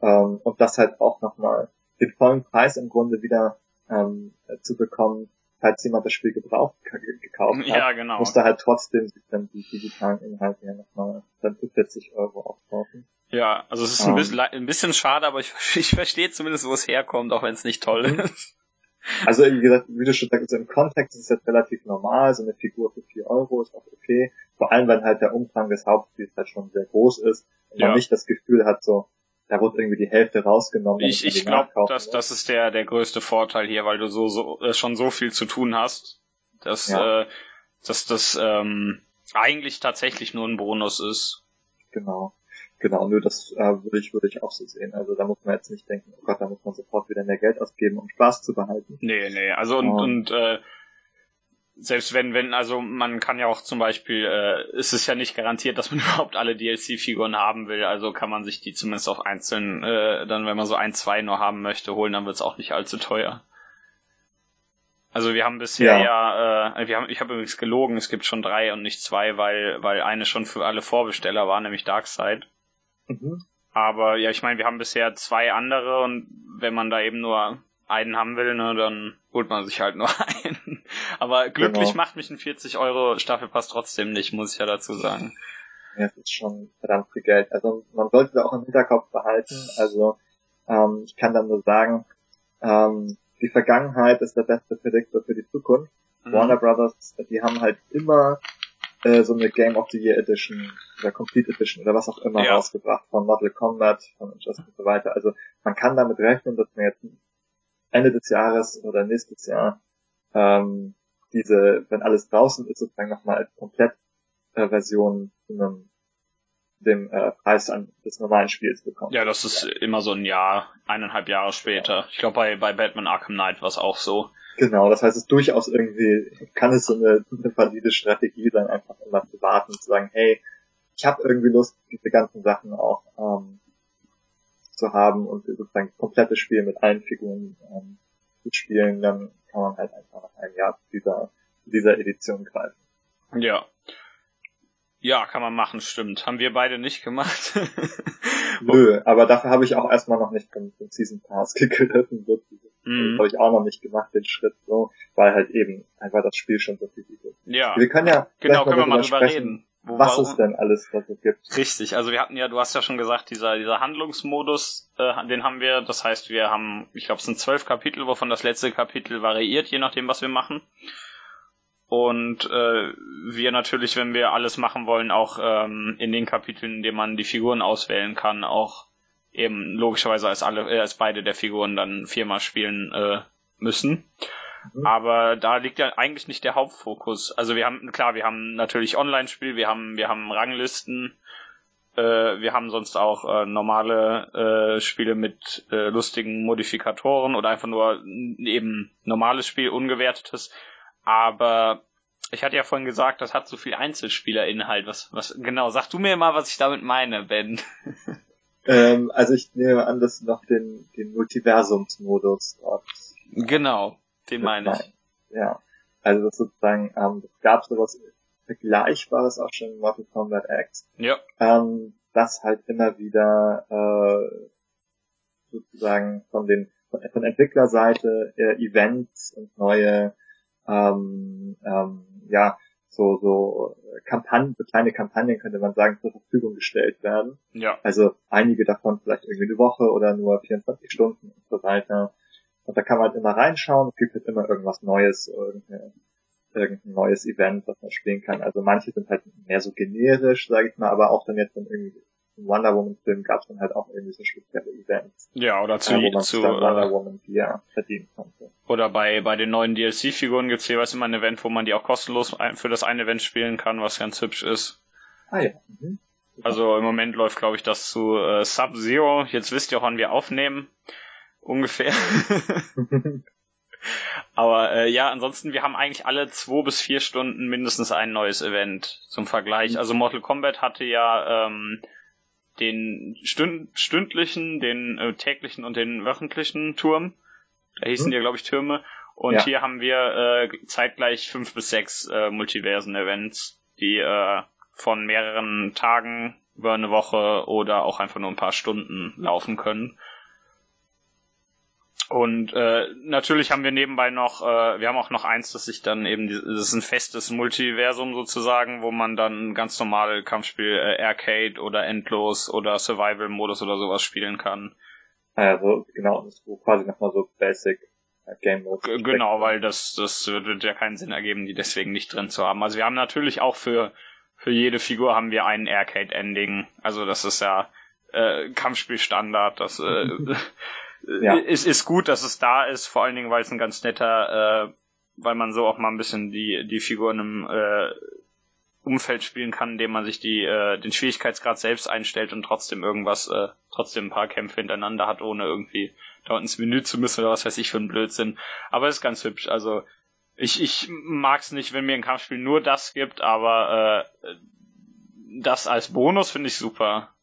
Ähm, und das halt auch nochmal den vollen Preis im Grunde wieder ähm, zu bekommen, falls jemand das Spiel gebraucht gekauft hat, ja, genau. musste halt trotzdem sich dann die digitalen Inhalte ja nochmal dann für 40 Euro aufkaufen. Ja, also es ist ein, ähm. bisschen, ein bisschen schade, aber ich, ich verstehe zumindest, wo es herkommt, auch wenn es nicht toll mhm. ist. Also wie gesagt, wie du schon sagst, im Kontext ist es jetzt relativ normal, so eine Figur für 4 Euro ist auch okay. Vor allem, wenn halt der Umfang des Hauptspiels halt schon sehr groß ist und ja. man nicht das Gefühl hat, so, da wurde irgendwie die Hälfte rausgenommen. Ich, ich glaube, das, das ist der, der größte Vorteil hier, weil du so, so äh, schon so viel zu tun hast, dass, ja. äh, dass das ähm, eigentlich tatsächlich nur ein Bonus ist. Genau. Genau, nur das äh, würde ich, würde ich auch so sehen. Also da muss man jetzt nicht denken, oh Gott, da muss man sofort wieder mehr Geld ausgeben, um Spaß zu behalten. Nee, nee, also und, ähm. und äh, selbst wenn, wenn, also man kann ja auch zum Beispiel, äh, es ist ja nicht garantiert, dass man überhaupt alle DLC-Figuren haben will, also kann man sich die zumindest auch einzeln, äh, dann wenn man so ein, zwei nur haben möchte, holen, dann wird's auch nicht allzu teuer. Also wir haben bisher ja, ja äh, wir haben, ich habe übrigens gelogen, es gibt schon drei und nicht zwei, weil, weil eine schon für alle Vorbesteller war, nämlich Darkseid. Mhm. Aber ja, ich meine, wir haben bisher zwei andere und wenn man da eben nur einen haben will, ne, dann holt man sich halt nur einen. Aber glücklich genau. macht mich ein 40 Euro Staffelpass trotzdem nicht, muss ich ja dazu sagen. Ja, das ist schon verdammt viel Geld. Also man sollte das auch im Hinterkopf behalten. Also ähm, ich kann dann nur sagen, ähm, die Vergangenheit ist der beste Prediktor für die Zukunft. Mhm. Warner Brothers, die haben halt immer äh, so eine Game of the Year Edition oder Complete Edition oder was auch immer ja. rausgebracht von Mortal Kombat, von Injustice und so weiter. Also man kann damit rechnen, dass man jetzt Ende des Jahres oder nächstes Jahr ähm, diese, wenn alles draußen ist, sozusagen nochmal als Komplettversion äh, zu einem dem äh, Preis an des normalen Spiels bekommen. Ja, das ist immer so ein Jahr, eineinhalb Jahre später. Ich glaube, bei, bei Batman Arkham Knight war es auch so. Genau, das heißt, es durchaus irgendwie, kann es so eine, eine valide Strategie sein, einfach immer zu warten und zu sagen, hey, ich habe irgendwie Lust, diese ganzen Sachen auch ähm, zu haben und sozusagen das komplette Spiel mit allen Figuren ähm, zu spielen, dann kann man halt einfach nach einem Jahr zu dieser, dieser Edition greifen. Ja. Ja, kann man machen, stimmt. Haben wir beide nicht gemacht. Nö, aber dafür habe ich auch erstmal noch nicht den, den Season Pass gegriffen. Mhm. Das habe ich auch noch nicht gemacht, den Schritt so, weil halt eben einfach das Spiel schon so viel ist. Ja. Wir können ja genau, können wir mal drüber reden. Was es denn alles, was es gibt. Richtig, also wir hatten ja, du hast ja schon gesagt, dieser, dieser Handlungsmodus, äh, den haben wir, das heißt, wir haben, ich glaube, es sind zwölf Kapitel, wovon das letzte Kapitel variiert, je nachdem, was wir machen. Und äh, wir natürlich, wenn wir alles machen wollen, auch ähm, in den Kapiteln, in denen man die Figuren auswählen kann, auch eben logischerweise als alle, äh, als beide der Figuren dann viermal spielen äh, müssen. Mhm. Aber da liegt ja eigentlich nicht der Hauptfokus. Also wir haben, klar, wir haben natürlich Online-Spiel, wir haben, wir haben Ranglisten, äh, wir haben sonst auch äh, normale äh, Spiele mit äh, lustigen Modifikatoren oder einfach nur eben normales Spiel, ungewertetes. Aber ich hatte ja vorhin gesagt, das hat so viel Einzelspielerinhalt. Was, was, genau, sag du mir mal, was ich damit meine, Ben. ähm, also ich nehme an, dass du noch den, den Multiversumsmodus dort. Genau, den meine ich. Ja. Also das sozusagen, ähm, das gab sowas Vergleichbares auch schon in Mortal Kombat X. Ja. Ähm, das halt immer wieder äh, sozusagen von den von, von Entwicklerseite äh, Events und neue ähm, ähm, ja, so, so Kampagnen, so kleine Kampagnen könnte man sagen, zur Verfügung gestellt werden. Ja. Also einige davon vielleicht irgendwie eine Woche oder nur 24 Stunden und so weiter. Und da kann man halt immer reinschauen, es gibt halt immer irgendwas Neues, irgendein neues Event, was man spielen kann. Also manche sind halt mehr so generisch, sage ich mal, aber auch dann jetzt dann irgendwie im Wonder Woman Film gab es dann halt auch irgendwie so spezielle Events. Ja, oder zu, äh, zu dann Wonder Woman Gear verdienen konnte. Oder bei, bei den neuen DLC-Figuren gibt's jeweils immer ein Event, wo man die auch kostenlos für das eine Event spielen kann, was ganz hübsch ist. Ah ja. Mhm. Also im Moment läuft, glaube ich, das zu äh, Sub-Zero. Jetzt wisst ihr auch, wann wir aufnehmen. Ungefähr. Aber äh, ja, ansonsten, wir haben eigentlich alle zwei bis vier Stunden mindestens ein neues Event zum Vergleich. Mhm. Also Mortal Kombat hatte ja ähm, den stünd stündlichen, den äh, täglichen und den wöchentlichen Turm. Da hießen mhm. die, glaube ich, Türme. Und ja. hier haben wir äh, zeitgleich fünf bis sechs äh, Multiversen-Events, die äh, von mehreren Tagen über eine Woche oder auch einfach nur ein paar Stunden laufen können. Und äh, natürlich haben wir nebenbei noch, äh, wir haben auch noch eins, das sich dann eben, das ist ein festes Multiversum sozusagen, wo man dann ganz normal Kampfspiel äh, Arcade oder Endlos oder Survival-Modus oder sowas spielen kann. Also genau, das ist quasi nochmal so Basic äh, Game Mode. Genau, weil das, das wird ja keinen Sinn ergeben, die deswegen nicht drin zu haben. Also wir haben natürlich auch für, für jede Figur haben wir einen Arcade-Ending. Also das ist ja äh, Kampfspielstandard, das äh, ja. ist, ist gut, dass es da ist, vor allen Dingen, weil es ein ganz netter, äh, weil man so auch mal ein bisschen die, die Figuren im äh, Umfeld spielen kann, indem man sich die, äh, den Schwierigkeitsgrad selbst einstellt und trotzdem irgendwas, äh, trotzdem ein paar Kämpfe hintereinander hat, ohne irgendwie dort ins Menü zu müssen oder was weiß ich für ein Blödsinn. Aber es ist ganz hübsch. Also Ich, ich mag's nicht, wenn mir ein Kampfspiel nur das gibt, aber äh, das als Bonus finde ich super.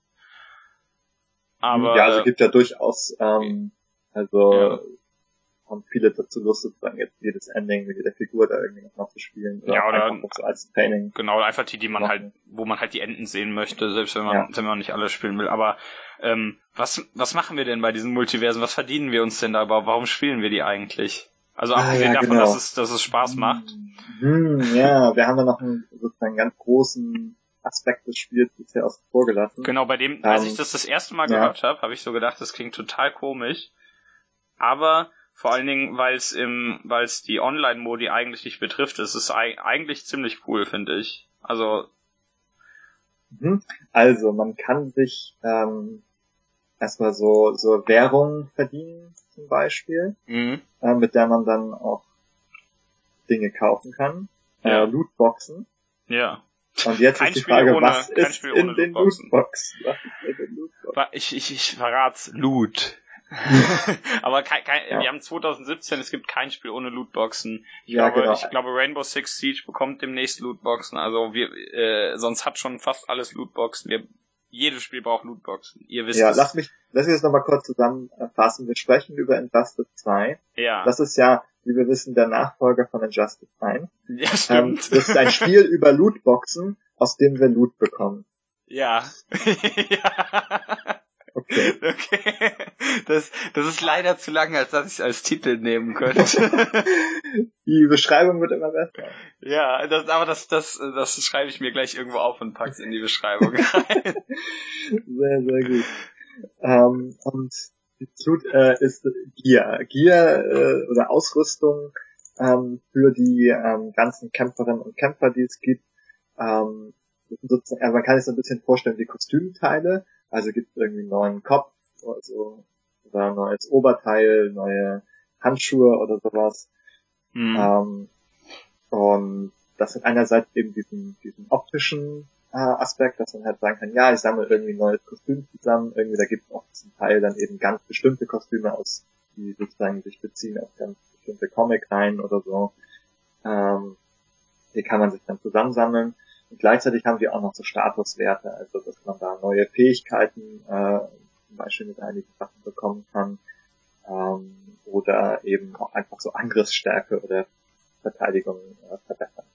Aber ja, also gibt ja durchaus, ähm, also ja. haben viele dazu Lust, sozusagen jetzt jedes Ending mit jeder Figur da irgendwie noch mal zu spielen. Oder ja, oder einfach so als Training. Genau, einfach die, die man machen. halt, wo man halt die Enden sehen möchte, selbst wenn man, ja. wenn man nicht alles spielen will. Aber ähm, was, was machen wir denn bei diesen Multiversen? Was verdienen wir uns denn da überhaupt? Warum spielen wir die eigentlich? Also ah, abgesehen ah, ja, davon, genau. dass, es, dass es Spaß macht. Hm, ja, wir haben ja noch einen sozusagen ganz großen Aspekt des Spiels bisher außen vor gelassen. Genau, bei dem, als ich ähm, das das erste Mal gehört ja. habe, habe ich so gedacht, das klingt total komisch. Aber vor allen Dingen, weil es im, weil es die Online-Modi eigentlich nicht betrifft, ist es eigentlich ziemlich cool, finde ich. Also. Mhm. Also, man kann sich ähm, erstmal so, so Währung verdienen, zum Beispiel, mhm. äh, mit der man dann auch Dinge kaufen kann. Äh, ja. Äh, Lootboxen. Ja. Und jetzt kein ist die Frage, ohne, was ist in den Lootboxen? Ich, ich, ich verrat's. Loot. Aber kein, kein, ja. wir haben 2017, es gibt kein Spiel ohne Lootboxen. Ich, ja, glaube, genau. ich glaube, Rainbow Six Siege bekommt demnächst Lootboxen. Also wir, äh, sonst hat schon fast alles Lootboxen. Wir, jedes Spiel braucht Lootboxen. Ihr wisst Ja, es. lass mich, lass mich das nochmal kurz zusammenfassen. Wir sprechen über Injustice 2. Ja. Das ist ja, wie wir wissen, der Nachfolger von Injustice 1. Ja, stimmt. Ähm, das ist ein Spiel über Lootboxen, aus dem wir Loot bekommen. Ja. ja. Okay. okay. Das, das ist leider zu lang, als dass ich es als Titel nehmen könnte. Die Beschreibung wird immer besser. Ja, das, aber das, das, das schreibe ich mir gleich irgendwo auf und pack's in die Beschreibung rein. Sehr, sehr gut. Ähm, und Tut äh, ist Gear. Gear äh, oder Ausrüstung ähm, für die ähm, ganzen Kämpferinnen und Kämpfer, die es gibt. Ähm, sozusagen, also man kann sich so ein bisschen vorstellen wie Kostümteile, also gibt es irgendwie einen neuen Kopf also, oder ein neues Oberteil, neue Handschuhe oder sowas. Mhm. Ähm, und das sind einerseits eben diesen, diesen optischen äh, Aspekt, dass man halt sagen kann, ja, ich sammle irgendwie ein neues Kostüm zusammen, irgendwie da gibt es auch zum Teil dann eben ganz bestimmte Kostüme aus, die sozusagen sich beziehen auf ganz bestimmte Comic-Reihen oder so. Ähm, die kann man sich dann zusammensammeln. Und gleichzeitig haben wir auch noch so Statuswerte, also dass man da neue Fähigkeiten äh, zum Beispiel mit einigen Sachen bekommen kann ähm, oder eben auch einfach so Angriffsstärke oder Verteidigung äh, verbessern.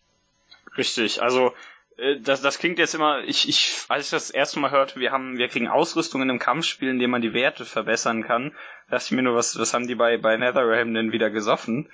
Richtig, also äh, das, das klingt jetzt immer, ich, ich, als ich das erste Mal hörte, wir haben, wir kriegen Ausrüstung in einem Kampfspiel, in dem man die Werte verbessern kann, dachte ich mir nur, was, was haben die bei, bei Netherrealm denn wieder gesoffen?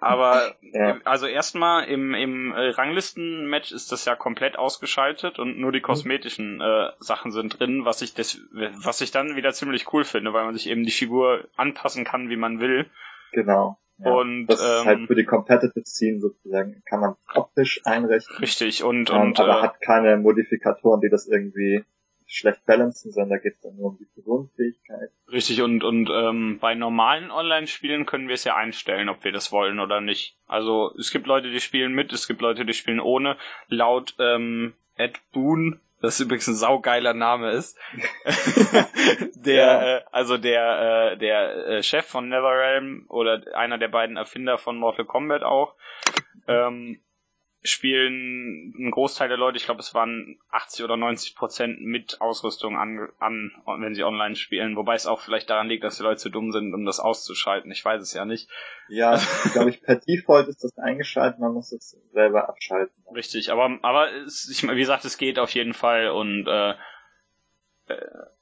Aber ja. also erstmal im, im Ranglisten-Match ist das ja komplett ausgeschaltet und nur die mhm. kosmetischen äh, Sachen sind drin, was ich das, was ich dann wieder ziemlich cool finde, weil man sich eben die Figur anpassen kann, wie man will. Genau. Ja, und das ist halt ähm, für die Competitive Scene sozusagen kann man optisch einrichten. Richtig und ähm, und aber äh, hat keine Modifikatoren, die das irgendwie schlecht balancen, sondern da geht es dann nur um die Personenfähigkeit. Richtig, und, und ähm, bei normalen Online-Spielen können wir es ja einstellen, ob wir das wollen oder nicht. Also es gibt Leute, die spielen mit, es gibt Leute, die spielen ohne. Laut ähm, Ed Boon, das übrigens ein saugeiler Name ist, der, ja. äh, also der, äh, der äh, Chef von NetherRealm oder einer der beiden Erfinder von Mortal Kombat auch, ähm, spielen ein Großteil der Leute, ich glaube es waren 80 oder 90 Prozent mit Ausrüstung an, an, wenn sie online spielen, wobei es auch vielleicht daran liegt, dass die Leute zu dumm sind, um das auszuschalten. Ich weiß es ja nicht. Ja, glaube ich, per Default ist das eingeschaltet, man muss es selber abschalten. Richtig, aber aber es, ich, wie gesagt, es geht auf jeden Fall und äh,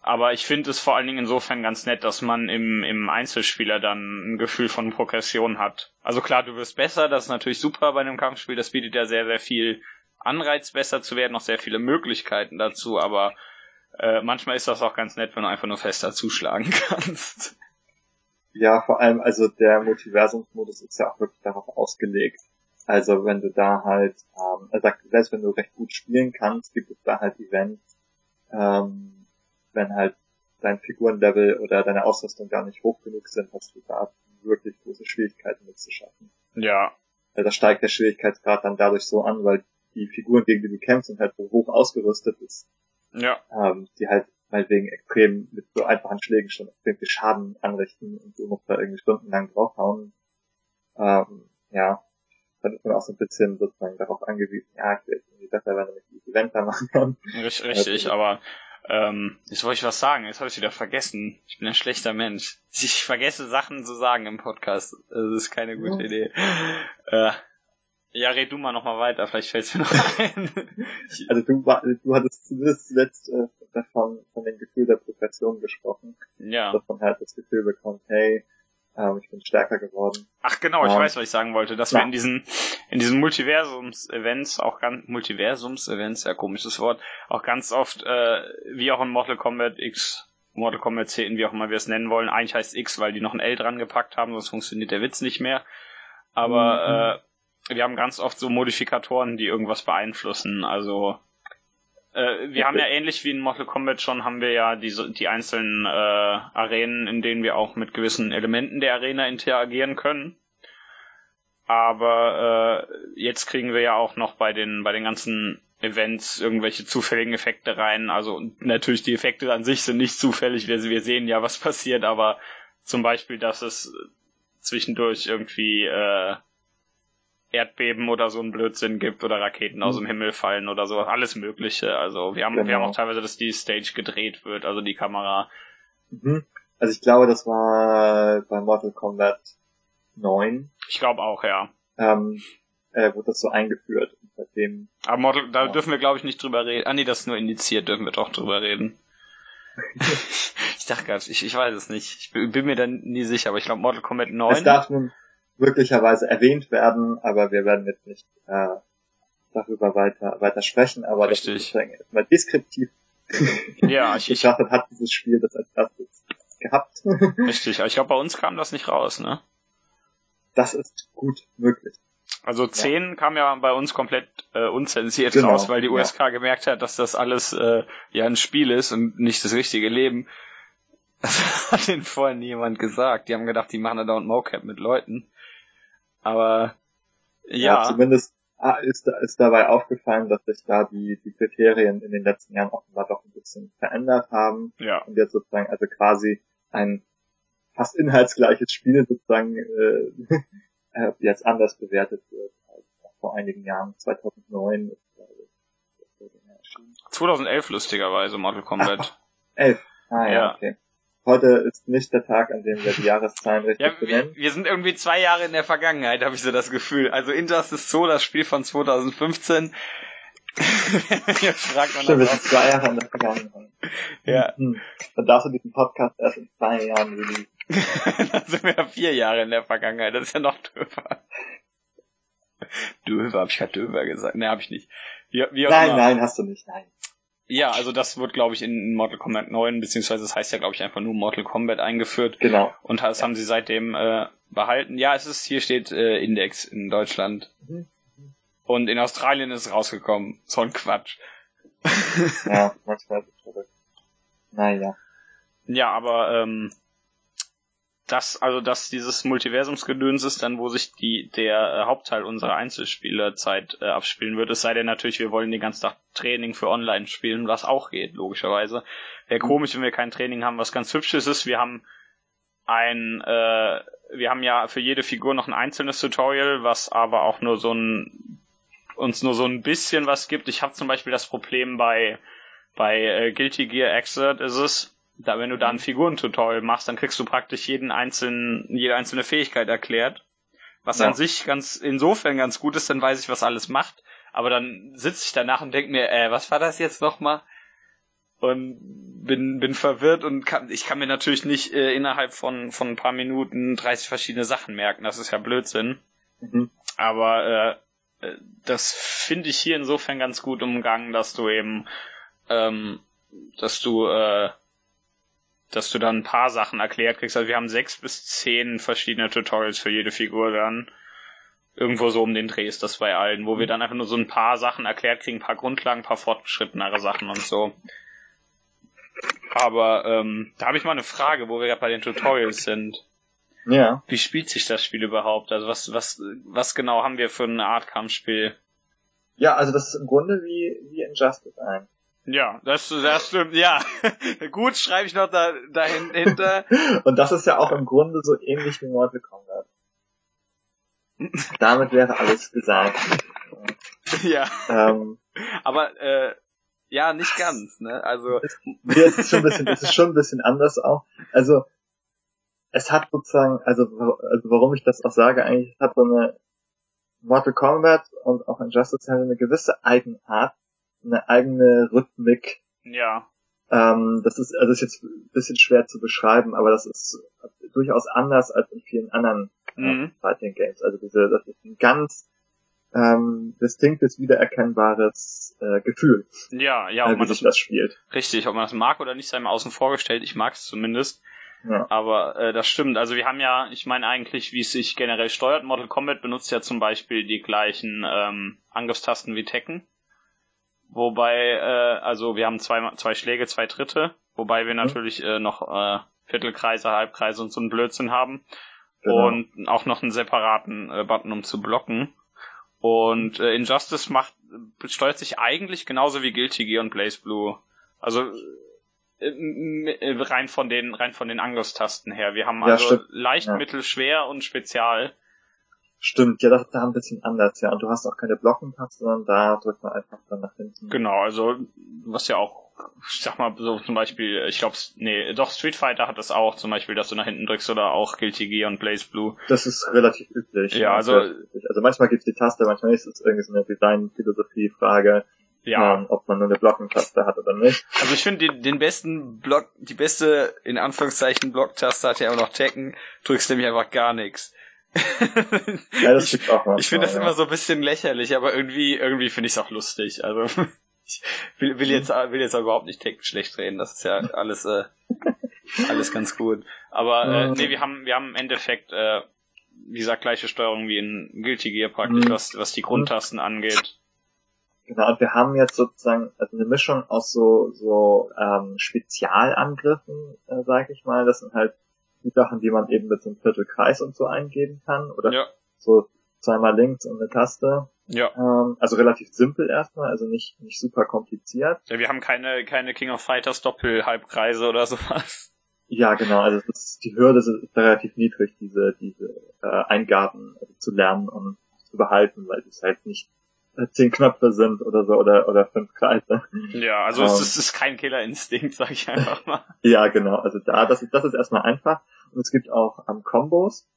aber ich finde es vor allen Dingen insofern ganz nett, dass man im, im Einzelspieler dann ein Gefühl von Progression hat. Also klar, du wirst besser, das ist natürlich super bei einem Kampfspiel, das bietet ja sehr, sehr viel Anreiz, besser zu werden, noch sehr viele Möglichkeiten dazu, aber äh, manchmal ist das auch ganz nett, wenn du einfach nur fester zuschlagen kannst. Ja, vor allem, also der Multiversumsmodus ist ja auch wirklich darauf ausgelegt. Also wenn du da halt, ähm, sagt, selbst wenn du recht gut spielen kannst, gibt es da halt Events, ähm, wenn halt dein Figurenlevel oder deine Ausrüstung gar nicht hoch genug sind, hast du da wirklich große Schwierigkeiten mitzuschaffen. Ja. Weil da steigt der Schwierigkeitsgrad dann dadurch so an, weil die Figuren, gegen die du kämpfst, sind halt so hoch ausgerüstet ist. Ja. Ähm, die halt meinetwegen extrem mit so einfachen Schlägen schon extrem viel Schaden anrichten und du musst da irgendwie stundenlang draufhauen. Ähm, ja. dann ist man auch so ein bisschen sozusagen darauf angewiesen, ja, ich will irgendwie besser wenn ich dieses Event da machen kann. Richtig, richtig also, aber ähm, jetzt wollte ich was sagen, jetzt habe ich wieder vergessen. Ich bin ein schlechter Mensch. Ich vergesse Sachen zu sagen im Podcast. Das ist keine gute ja. Idee. Äh, ja, red du mal noch mal weiter, vielleicht fällt's mir noch ein. also du, du hattest zuletzt äh, davon von dem Gefühl der Progression gesprochen. Ja. Dass man halt das Gefühl bekommt, hey, ähm, ich bin stärker geworden. Ach genau, ich ähm, weiß, was ich sagen wollte, dass ja. wir in diesen in diesen Multiversums-Events auch ganz Multiversums-Events, ja komisches Wort, auch ganz oft äh, wie auch in Mortal Kombat X, Mortal Kombat 10, wie auch immer wir es nennen wollen, eigentlich heißt X, weil die noch ein L dran gepackt haben, sonst funktioniert der Witz nicht mehr. Aber mhm. äh, wir haben ganz oft so Modifikatoren, die irgendwas beeinflussen. Also äh, wir haben ja ähnlich wie in Mortal Kombat schon, haben wir ja diese, die einzelnen äh, Arenen, in denen wir auch mit gewissen Elementen der Arena interagieren können. Aber äh, jetzt kriegen wir ja auch noch bei den bei den ganzen Events irgendwelche zufälligen Effekte rein. Also natürlich die Effekte an sich sind nicht zufällig. Wir, wir sehen ja, was passiert, aber zum Beispiel, dass es zwischendurch irgendwie äh, Erdbeben oder so ein Blödsinn gibt oder Raketen aus dem mhm. Himmel fallen oder so, alles Mögliche. Also wir haben, genau. wir haben auch teilweise, dass die Stage gedreht wird, also die Kamera. Mhm. Also ich glaube, das war bei Mortal Kombat 9. Ich glaube auch, ja. Ähm, äh, wurde das so eingeführt. Seitdem, Aber Mortal, da ja. dürfen wir glaube ich nicht drüber reden. Ah nee, das ist nur indiziert, dürfen wir doch drüber reden. ich dachte gerade, ich, ich weiß es nicht. Ich bin mir dann nie sicher, aber ich glaube Mortal Kombat 9. Es darf nun, möglicherweise erwähnt werden, aber wir werden jetzt nicht äh, darüber weiter weiter sprechen, aber Richtig. das ist mal deskriptiv ja, ich, ich dachte, hat dieses Spiel das als erstes gehabt. Richtig, aber ich glaube, bei uns kam das nicht raus, ne? Das ist gut möglich. Also 10 ja. kam ja bei uns komplett äh, unzensiert genau, raus, weil die USK ja. gemerkt hat, dass das alles äh, ja ein Spiel ist und nicht das richtige Leben. Das hat ihnen vorher niemand gesagt. Die haben gedacht, die machen da dauernd Mocap mit Leuten. Aber ja. ja zumindest ah, ist, ist dabei aufgefallen, dass sich da die, die Kriterien in den letzten Jahren offenbar doch ein bisschen verändert haben. Ja. Und jetzt sozusagen also quasi ein fast inhaltsgleiches Spiel sozusagen äh, äh jetzt anders bewertet wird als vor einigen Jahren. 2009 ist, äh, 2011 lustigerweise Mortal Kombat. Ach, 11. Ah ja, ja. okay heute ist nicht der Tag, an dem wir die Jahreszahlen richtig ja, benennen. Wir, wir, sind irgendwie zwei Jahre in der Vergangenheit, habe ich so das Gefühl. Also Injustice 2, das Spiel von 2015. Jetzt fragt man Stimmt, wir sind zwei Jahre in der Vergangenheit. Ja. Hm. Dann darfst du diesen Podcast erst in zwei Jahren releasen. Dann sind wir ja vier Jahre in der Vergangenheit, das ist ja noch döver. Döver, hab ich gerade Döver gesagt? Ne, hab ich nicht. Wie, wie nein, immer. nein, hast du nicht, nein. Ja, also das wird, glaube ich, in Mortal Kombat 9, beziehungsweise es heißt ja, glaube ich, einfach nur Mortal Kombat eingeführt. Genau. Und das haben sie seitdem äh, behalten. Ja, es ist, hier steht äh, Index in Deutschland. Mhm. Und in Australien ist es rausgekommen. So ein Quatsch. ja, manchmal ist es. Naja. Ja, aber ähm, das, also dass dieses Multiversumsgedöns ist, dann wo sich die der äh, Hauptteil unserer Einzelspielerzeit äh, abspielen wird, es sei denn natürlich, wir wollen den ganzen Tag Training für Online spielen, was auch geht, logischerweise. Wäre mhm. komisch, wenn wir kein Training haben, was ganz hübsches ist. Wir haben ein, äh, wir haben ja für jede Figur noch ein einzelnes Tutorial, was aber auch nur so ein uns nur so ein bisschen was gibt. Ich habe zum Beispiel das Problem bei bei äh, Guilty Gear Exert ist es, da, wenn du da ein Figurentutorial machst, dann kriegst du praktisch jeden einzelnen, jede einzelne Fähigkeit erklärt. Was ja. an sich ganz, insofern ganz gut ist, dann weiß ich, was alles macht. Aber dann sitze ich danach und denke mir, äh, was war das jetzt nochmal? Und bin, bin verwirrt und kann, ich kann mir natürlich nicht äh, innerhalb von, von ein paar Minuten 30 verschiedene Sachen merken. Das ist ja Blödsinn. Mhm. Aber äh, äh, das finde ich hier insofern ganz gut umgangen, dass du eben, ähm, dass du äh, dass du dann ein paar Sachen erklärt kriegst. Also wir haben sechs bis zehn verschiedene Tutorials für jede Figur dann. Irgendwo so um den Dreh ist das bei allen, wo wir dann einfach nur so ein paar Sachen erklärt kriegen, ein paar Grundlagen, ein paar fortgeschrittenere Sachen und so. Aber ähm, da habe ich mal eine Frage, wo wir gerade bei den Tutorials sind. Ja. Wie spielt sich das Spiel überhaupt? Also was, was, was genau haben wir für eine Art Kampfspiel? Ja, also das ist im Grunde wie, wie Injustice 1. Ja, das, das stimmt, ja. Gut, schreibe ich noch da, dahinter. Und das ist ja auch im Grunde so ähnlich wie Mortal Kombat. damit wäre alles gesagt. Ja. Ähm, Aber äh, ja, nicht ganz, ne? Also ist es schon ein bisschen, es ist schon ein bisschen anders auch. Also es hat sozusagen, also, also warum ich das auch sage, eigentlich es hat so eine Mortal Kombat und auch Injustice haben eine gewisse Eigenart, eine eigene Rhythmik. ja, Ähm, das ist, also ist jetzt ein bisschen schwer zu beschreiben, aber das ist durchaus anders als in vielen anderen äh, Mhm. Fighting Games. Also diese, das ist ein ganz ähm, distinktes, wiedererkennbares äh, Gefühl, ja, ja, äh, ob wie man sich das das spielt. richtig, ob man das mag oder nicht, sei mal außen vorgestellt. Ich mag es zumindest. Ja. Aber äh, das stimmt. Also wir haben ja, ich meine eigentlich, wie es sich generell steuert. Mortal Kombat benutzt ja zum Beispiel die gleichen ähm, Angriffstasten wie Tekken. Wobei, äh, also wir haben zwei, zwei Schläge, zwei Tritte, wobei wir Mhm. natürlich äh, noch äh, Viertelkreise, Halbkreise und so einen Blödsinn haben. Genau. Und auch noch einen separaten äh, Button, um zu blocken. Und äh, Injustice macht, steuert sich eigentlich genauso wie Guilty Gear und Blaze Blue. Also äh, äh, rein von den rein von den Angriffstasten her. Wir haben Ja, also stimmt. leicht, Ja. mittel, schwer und spezial. Stimmt, ja, das ist da ein bisschen anders, ja. Und du hast auch keine Blockentaste, sondern da drückt man einfach dann nach hinten. Genau, also was ja auch, ich sag mal so zum Beispiel, ich glaube, nee, doch Street Fighter hat das auch, zum Beispiel, dass du nach hinten drückst oder auch Guilty Gear und Blaze Blue. Das ist relativ üblich. Ja, also- üblich. also manchmal gibt's die Taste, manchmal ist es irgendwie so eine Design-Philosophie-Frage, Ja, ähm, ob man nur eine Blockentaste hat oder nicht. Also ich finde den, den besten Block, die beste in Anführungszeichen Blocktaste hat ja auch noch Tekken, drückst nämlich einfach gar nichts. Ja, das ich auch manchmal. ich finde das ja. immer so ein bisschen lächerlich, aber irgendwie irgendwie finde ich es auch lustig. Also ich will, will jetzt will jetzt auch überhaupt nicht Tekken schlecht reden, das ist ja alles äh, alles ganz gut. Aber äh, Mhm. nee, wir haben wir haben im Endeffekt äh, wie gesagt gleiche Steuerung wie in Guilty Gear praktisch, Mhm. was was die Grundtasten angeht. Genau, und wir haben jetzt sozusagen also eine Mischung aus so, so ähm, Spezialangriffen, äh, sag ich mal. Das sind halt die Sachen, die man eben mit so einem Viertelkreis und so eingeben kann. Oder Ja, so zweimal links und eine Taste. ja. Ähm, also relativ simpel erstmal, also nicht, nicht super kompliziert. Ja, wir haben keine keine King of Fighters Doppel-Halbkreise oder sowas. Ja, genau, also ist, die Hürde ist relativ niedrig, diese, diese äh, Eingaben also zu lernen und zu behalten, weil es halt nicht zehn Knöpfe sind oder so oder oder fünf Kreise. Ja, also Ähm. es, ist, es ist kein Killerinstinkt, sag ich einfach mal. Ja, genau. Also da, das ist, das ist erstmal einfach. Und es gibt auch ähm, Combos.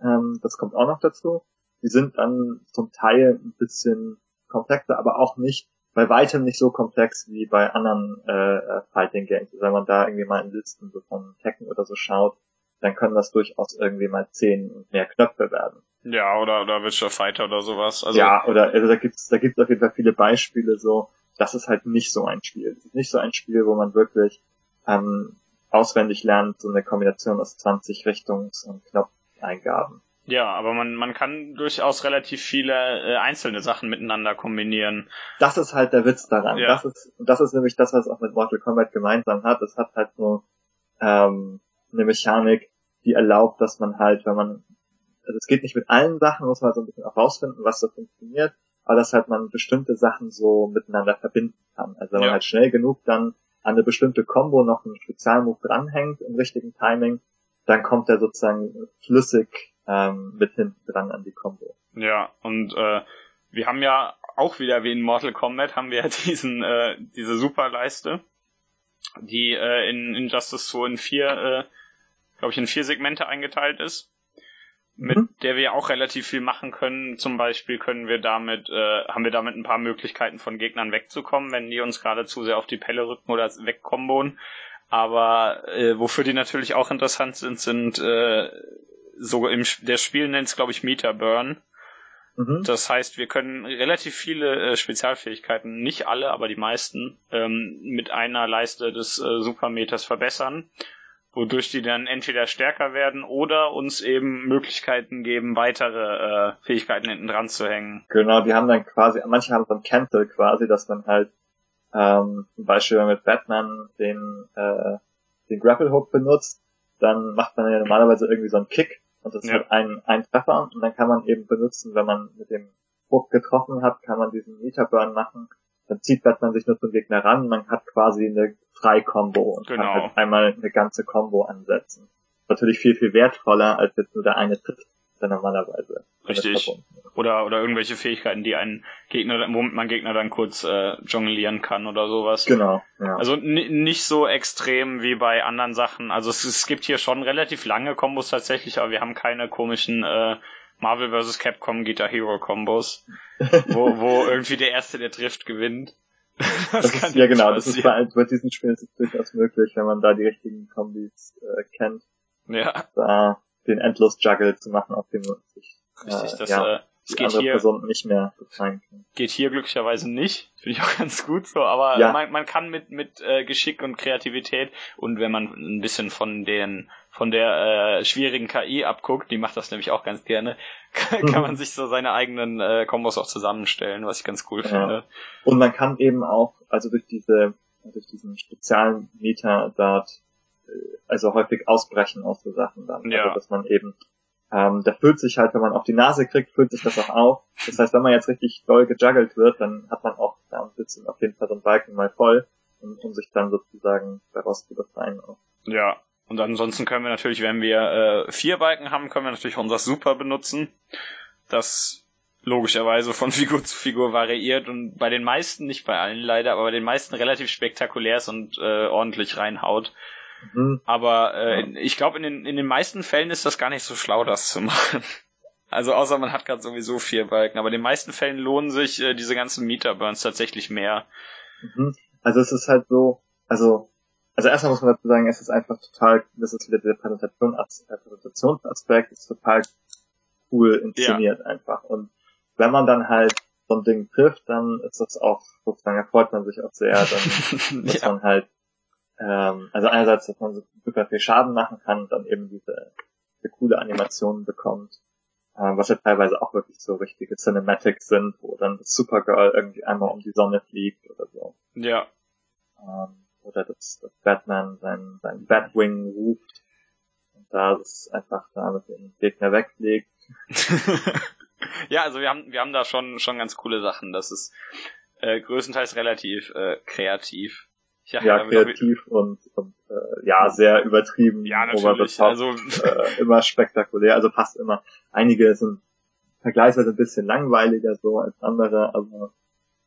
Ähm, das kommt auch noch dazu. Die sind dann zum Teil ein bisschen komplexer, aber auch nicht, bei weitem nicht so komplex wie bei anderen äh, äh, Fighting Games. Also wenn man da irgendwie mal in Listen so von Tekken oder so schaut, dann können das durchaus irgendwie mal zehn und mehr Knöpfe werden. Ja, oder, oder Virtual Fighter oder sowas. Also, ja, oder also da gibt's da gibt's auf jeden Fall viele Beispiele so. Das ist halt nicht so ein Spiel. Das ist nicht so ein Spiel, wo man wirklich ähm, auswendig lernt, so eine Kombination aus 20 Richtungs- und Knopfeingaben. ja, aber man, man kann durchaus relativ viele äh, einzelne Sachen miteinander kombinieren. Das ist halt der Witz daran. Ja. Das ist das ist nämlich das, was es auch mit Mortal Kombat gemeinsam hat. Es hat halt so ähm, eine Mechanik, die erlaubt, dass man halt, wenn man also es geht nicht mit allen Sachen, muss man so ein bisschen auch rausfinden, was so funktioniert, aber dass halt man bestimmte Sachen so miteinander verbinden kann. Also wenn Ja. man halt schnell genug dann an eine bestimmte Combo noch einen Spezialmove dranhängt im richtigen Timing, dann kommt er sozusagen flüssig ähm, mit hinten dran an die Combo. Ja, und äh, wir haben ja auch wieder wie in Mortal Kombat haben wir ja diesen, äh, diese Superleiste, die äh, in Injustice 2 in vier, äh, glaube ich, in vier Segmente eingeteilt ist. Mit Mhm. der wir auch relativ viel machen können. Zum Beispiel können wir damit, äh, haben wir damit ein paar Möglichkeiten von Gegnern wegzukommen, wenn die uns gerade zu sehr auf die Pelle rücken oder wegkombonen. Aber äh, wofür die natürlich auch interessant sind, sind äh, so im der Spiel nennt es glaube ich Meter Burn. Mhm. Das heißt, wir können relativ viele äh, Spezialfähigkeiten, nicht alle, aber die meisten, ähm, mit einer Leiste des äh, Supermeters verbessern, wodurch die dann entweder stärker werden oder uns eben Möglichkeiten geben, weitere äh, Fähigkeiten hinten dran zu hängen. Genau, die haben dann quasi, manche haben so ein Cancel quasi, dass man halt ähm, zum Beispiel wenn man mit Batman den, äh, den Grapple Hook benutzt, dann macht man ja normalerweise irgendwie so einen Kick und das ist Ja. halt ein, ein Treffer und dann kann man eben benutzen, wenn man mit dem Hook getroffen hat, kann man diesen Meter Burn machen, dann zieht Batman sich nur zum Gegner ran, man hat quasi eine Frei-Combo und Genau. kann halt einmal eine ganze Combo ansetzen. Natürlich viel, viel wertvoller als jetzt nur der eine Tritt, der normalerweise Richtig. Oder, oder irgendwelche Fähigkeiten, die einen Gegner, womit man Gegner dann kurz äh, jonglieren kann oder sowas. Genau. Ja. Also nicht so extrem wie bei anderen Sachen. Also es, es gibt hier schon relativ lange Kombos tatsächlich, aber wir haben keine komischen äh, Marvel vs. Capcom Guitar Hero Kombos, wo, wo irgendwie der Erste, der trifft, gewinnt. Das, das ist, ja genau, das ist bei, bei diesen Spielen ist es durchaus möglich, wenn man da die richtigen Kombis äh, kennt. Ja. Da den endlos Juggle zu machen, auf dem man sich Richtig, äh, das, ja, äh, die geht andere hier, Person nicht mehr kann. Geht hier glücklicherweise nicht. Finde ich auch ganz gut so, aber ja. man, man kann mit, mit äh, Geschick und Kreativität und wenn man ein bisschen von den von der äh, schwierigen KI abguckt, die macht das nämlich auch ganz gerne, kann, kann man sich so seine eigenen äh, Kombos auch zusammenstellen, was ich ganz cool ja. finde. Und man kann eben auch, also durch diese, durch diesen speziellen Meta-Dart, äh, also häufig ausbrechen aus so Sachen dann. Also, ja. Also dass man eben, ähm, der füllt sich halt, wenn man auf die Nase kriegt, füllt sich das auch auf. Das heißt, wenn man jetzt richtig doll gejuggelt wird, dann hat man auch da ein bisschen auf jeden Fall so ein Balken mal voll, um, um sich dann sozusagen daraus zu befreien. Ja, und ansonsten können wir natürlich, wenn wir äh, vier Balken haben, können wir natürlich unser Super benutzen. Das logischerweise von Figur zu Figur variiert und bei den meisten, nicht bei allen leider, aber bei den meisten relativ spektakulär ist und äh, ordentlich reinhaut. Mhm. Aber äh, ja. ich glaube, in den, in den meisten Fällen ist das gar nicht so schlau, das zu machen. Also außer man hat gerade sowieso vier Balken, aber in den meisten Fällen lohnen sich äh, diese ganzen Meter-Burns tatsächlich mehr. Mhm. Also es ist halt so, also also erstmal muss man dazu sagen, es ist einfach total, das ist wieder der Präsentation, äh, Präsentationsaspekt, ist total cool inszeniert ja. einfach. Und wenn man dann halt so ein Ding trifft, dann ist das auch, sozusagen erfreut man sich auch sehr, dann, dass ja. man halt, ähm, also einerseits, dass man so super viel Schaden machen kann und dann eben diese, diese coole Animationen bekommt, äh, was ja teilweise auch wirklich so richtige Cinematics sind, wo dann das Supergirl irgendwie einmal um die Sonne fliegt oder so. Ja. Ähm, oder dass, dass Batman sein, sein Batwing ruft und da es einfach damit den Gegner wegfliegt. ja, also wir haben, wir haben da schon, schon ganz coole Sachen. Das ist äh, größtenteils relativ äh, kreativ. Ja, ja kreativ und, und äh, ja, sehr übertrieben. Ja, natürlich. Top, also äh, immer spektakulär, also fast immer. Einige sind vergleichsweise ein bisschen langweiliger so als andere, aber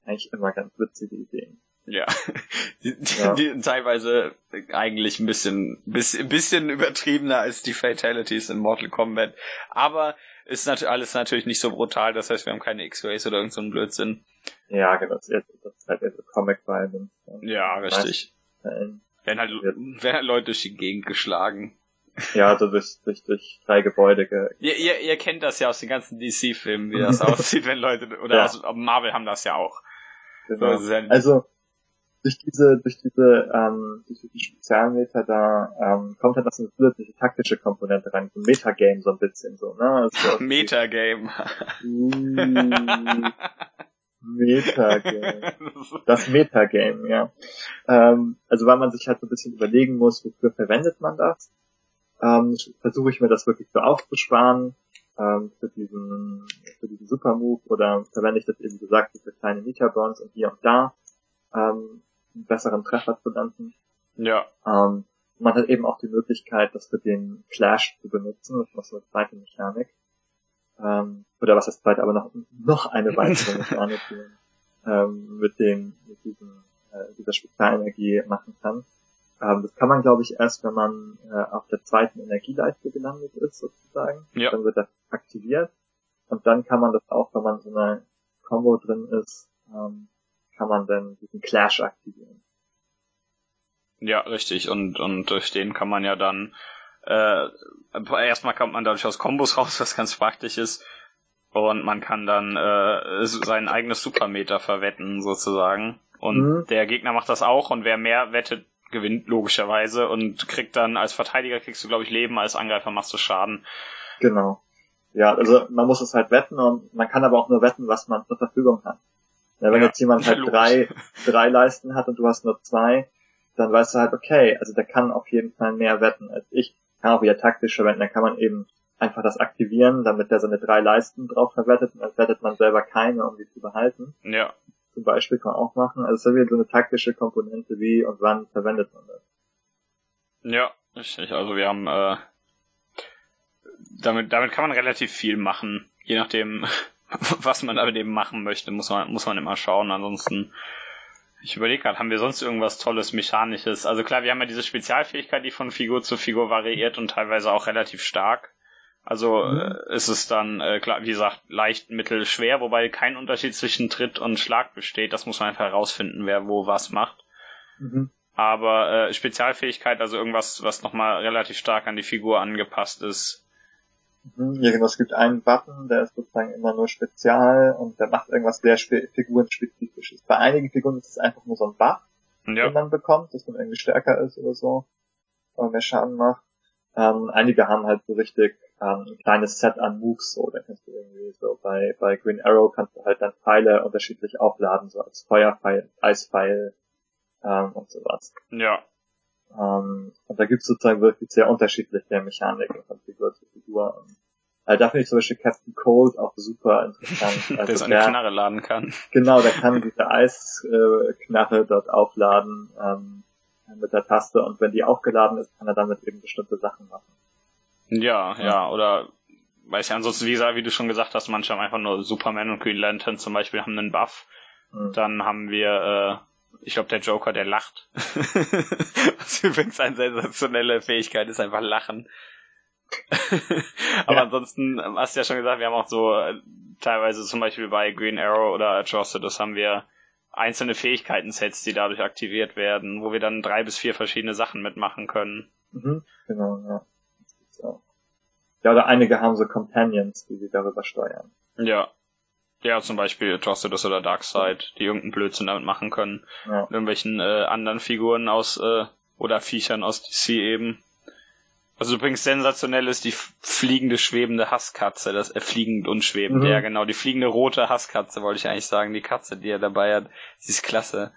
eigentlich immer ganz witzige Ideen. Ja. Die, ja. die teilweise eigentlich ein bisschen, bisschen, bisschen übertriebener als die Fatalities in Mortal Kombat. Aber ist natürlich alles natürlich nicht so brutal, das heißt, wir haben keine X-Rays oder irgend so einen Blödsinn. Ja, genau, das ist halt so Comic Violence. Ja, richtig. Werden halt, werden halt Leute durch die Gegend geschlagen. Ja, also durch, durch, durch drei Gebäude. Ge ihr, ihr, ihr kennt das ja aus den ganzen DC-Filmen, wie das aussieht, wenn Leute, oder ja. aus Marvel haben das ja auch. Genau. So, also, durch diese, durch diese, ähm, durch die Spezialmeter da ähm, kommt halt noch so eine zusätzliche taktische Komponente rein, so ein Metagame so ein bisschen so, ne? Also Metagame. Uh, Metagame. Das Metagame, ja. Ähm, also weil man sich halt so ein bisschen überlegen muss, wofür verwendet man das? Ähm, versuche ich mir das wirklich so aufzusparen ähm, für diesen für diesen Supermove oder verwende ich das eben gesagt für kleine Meterburns und hier und da. Ähm, besseren Treffer zu landen. Ja. Ähm, man hat eben auch die Möglichkeit, das für den Clash zu benutzen. Das ist noch so eine zweite Mechanik. Ähm, oder was ist zweite, aber noch, noch eine weitere Mechanik, die man ähm, mit dem, mit diesem, äh, dieser Spezialenergie machen kann. Ähm, das kann man, glaube ich, erst, wenn man äh, auf der zweiten Energieleiste gelandet ist, sozusagen. Ja. Dann wird das aktiviert. Und dann kann man das auch, wenn man so eine Combo drin ist, ähm, kann man dann diesen Clash aktivieren. Ja, richtig. Und, und durch den kann man ja dann äh, erstmal kommt man dadurch aus Kombos raus, was ganz praktisch ist. Und man kann dann äh, sein eigenes Supermeter verwetten, sozusagen. Und mhm. der Gegner macht das auch und wer mehr wettet, gewinnt logischerweise und kriegt dann als Verteidiger kriegst du, glaube ich, Leben, als Angreifer machst du Schaden. Genau. Ja, also man muss es halt wetten und man kann aber auch nur wetten, was man zur Verfügung hat. Ja, wenn ja, jetzt jemand halt drei, drei Leisten hat und du hast nur zwei, dann weißt du halt, okay, also der kann auf jeden Fall mehr wetten als ich. Kann auch wieder taktisch verwenden, dann kann man eben einfach das aktivieren, damit der seine drei Leisten drauf verwettet und dann wettet man selber keine, um die zu behalten. Ja. Zum Beispiel kann man auch machen. Also es ist wieder so eine taktische Komponente, wie und wann verwendet man das. Ja, richtig. Also wir haben äh, damit, damit kann man relativ viel machen. Je nachdem, was man damit eben machen möchte, muss man, muss man immer schauen. Ansonsten, ich überlege gerade, haben wir sonst irgendwas Tolles, Mechanisches? Also klar, wir haben ja diese Spezialfähigkeit, die von Figur zu Figur variiert und teilweise auch relativ stark. Also mhm. äh, ist es dann, äh, klar, wie gesagt, leicht, mittel, schwer, wobei kein Unterschied zwischen Tritt und Schlag besteht. Das muss man einfach herausfinden, wer wo was macht. Mhm. Aber äh, Spezialfähigkeit, also irgendwas, was nochmal relativ stark an die Figur angepasst ist. Mhm. Ja, genau, es gibt einen Button, der ist sozusagen immer nur spezial und der macht irgendwas sehr figurenspezifisches. Bei einigen Figuren ist es einfach nur so ein Buff, ja. den man bekommt, dass man irgendwie stärker ist oder so, oder mehr Schaden macht. Ähm, einige haben halt so richtig ähm, ein kleines Set an Moves, so, da kannst du irgendwie so bei, bei Green Arrow kannst du halt dann Pfeile unterschiedlich aufladen, so als Feuerpfeil, Eispfeil ähm, und sowas. Ja. Ähm, und da gibt's sozusagen wirklich sehr unterschiedliche Mechaniken von Figur zu Figur. Und, also da finde ich zum Beispiel Captain Cold auch super interessant. Also der so eine der, Knarre laden kann. Genau, der kann diese Eisknarre äh, dort aufladen. Ähm, mit der Taste und wenn die aufgeladen ist, kann er damit eben bestimmte Sachen machen. Ja, ja, ja oder weiß ja ansonsten, wie, wie du schon gesagt hast, manche haben einfach nur Superman und Green Lantern zum Beispiel haben einen Buff. Mhm. Dann haben wir, äh, ich glaube, der Joker, der lacht. Was übrigens eine sensationelle Fähigkeit ist, einfach lachen. Aber ja. ansonsten hast du ja schon gesagt, wir haben auch so äh, teilweise zum Beispiel bei Green Arrow oder Atrocitus haben wir einzelne Fähigkeiten-Sets, die dadurch aktiviert werden, wo wir dann drei bis vier verschiedene Sachen mitmachen können. Mhm, genau, ja. Ja, oder einige haben so Companions, die sie darüber steuern. Ja. Ja, zum Beispiel Atrocitus oder Darkseid, die irgendeinen Blödsinn damit machen können. Ja. Irgendwelchen äh, anderen Figuren aus äh, oder Viechern aus DC eben. Also übrigens sensationell ist die fliegende, schwebende Hasskatze, das äh, fliegend und schwebend, mhm. ja genau, die fliegende rote Hasskatze wollte ich eigentlich sagen, die Katze, die er dabei hat, sie ist klasse.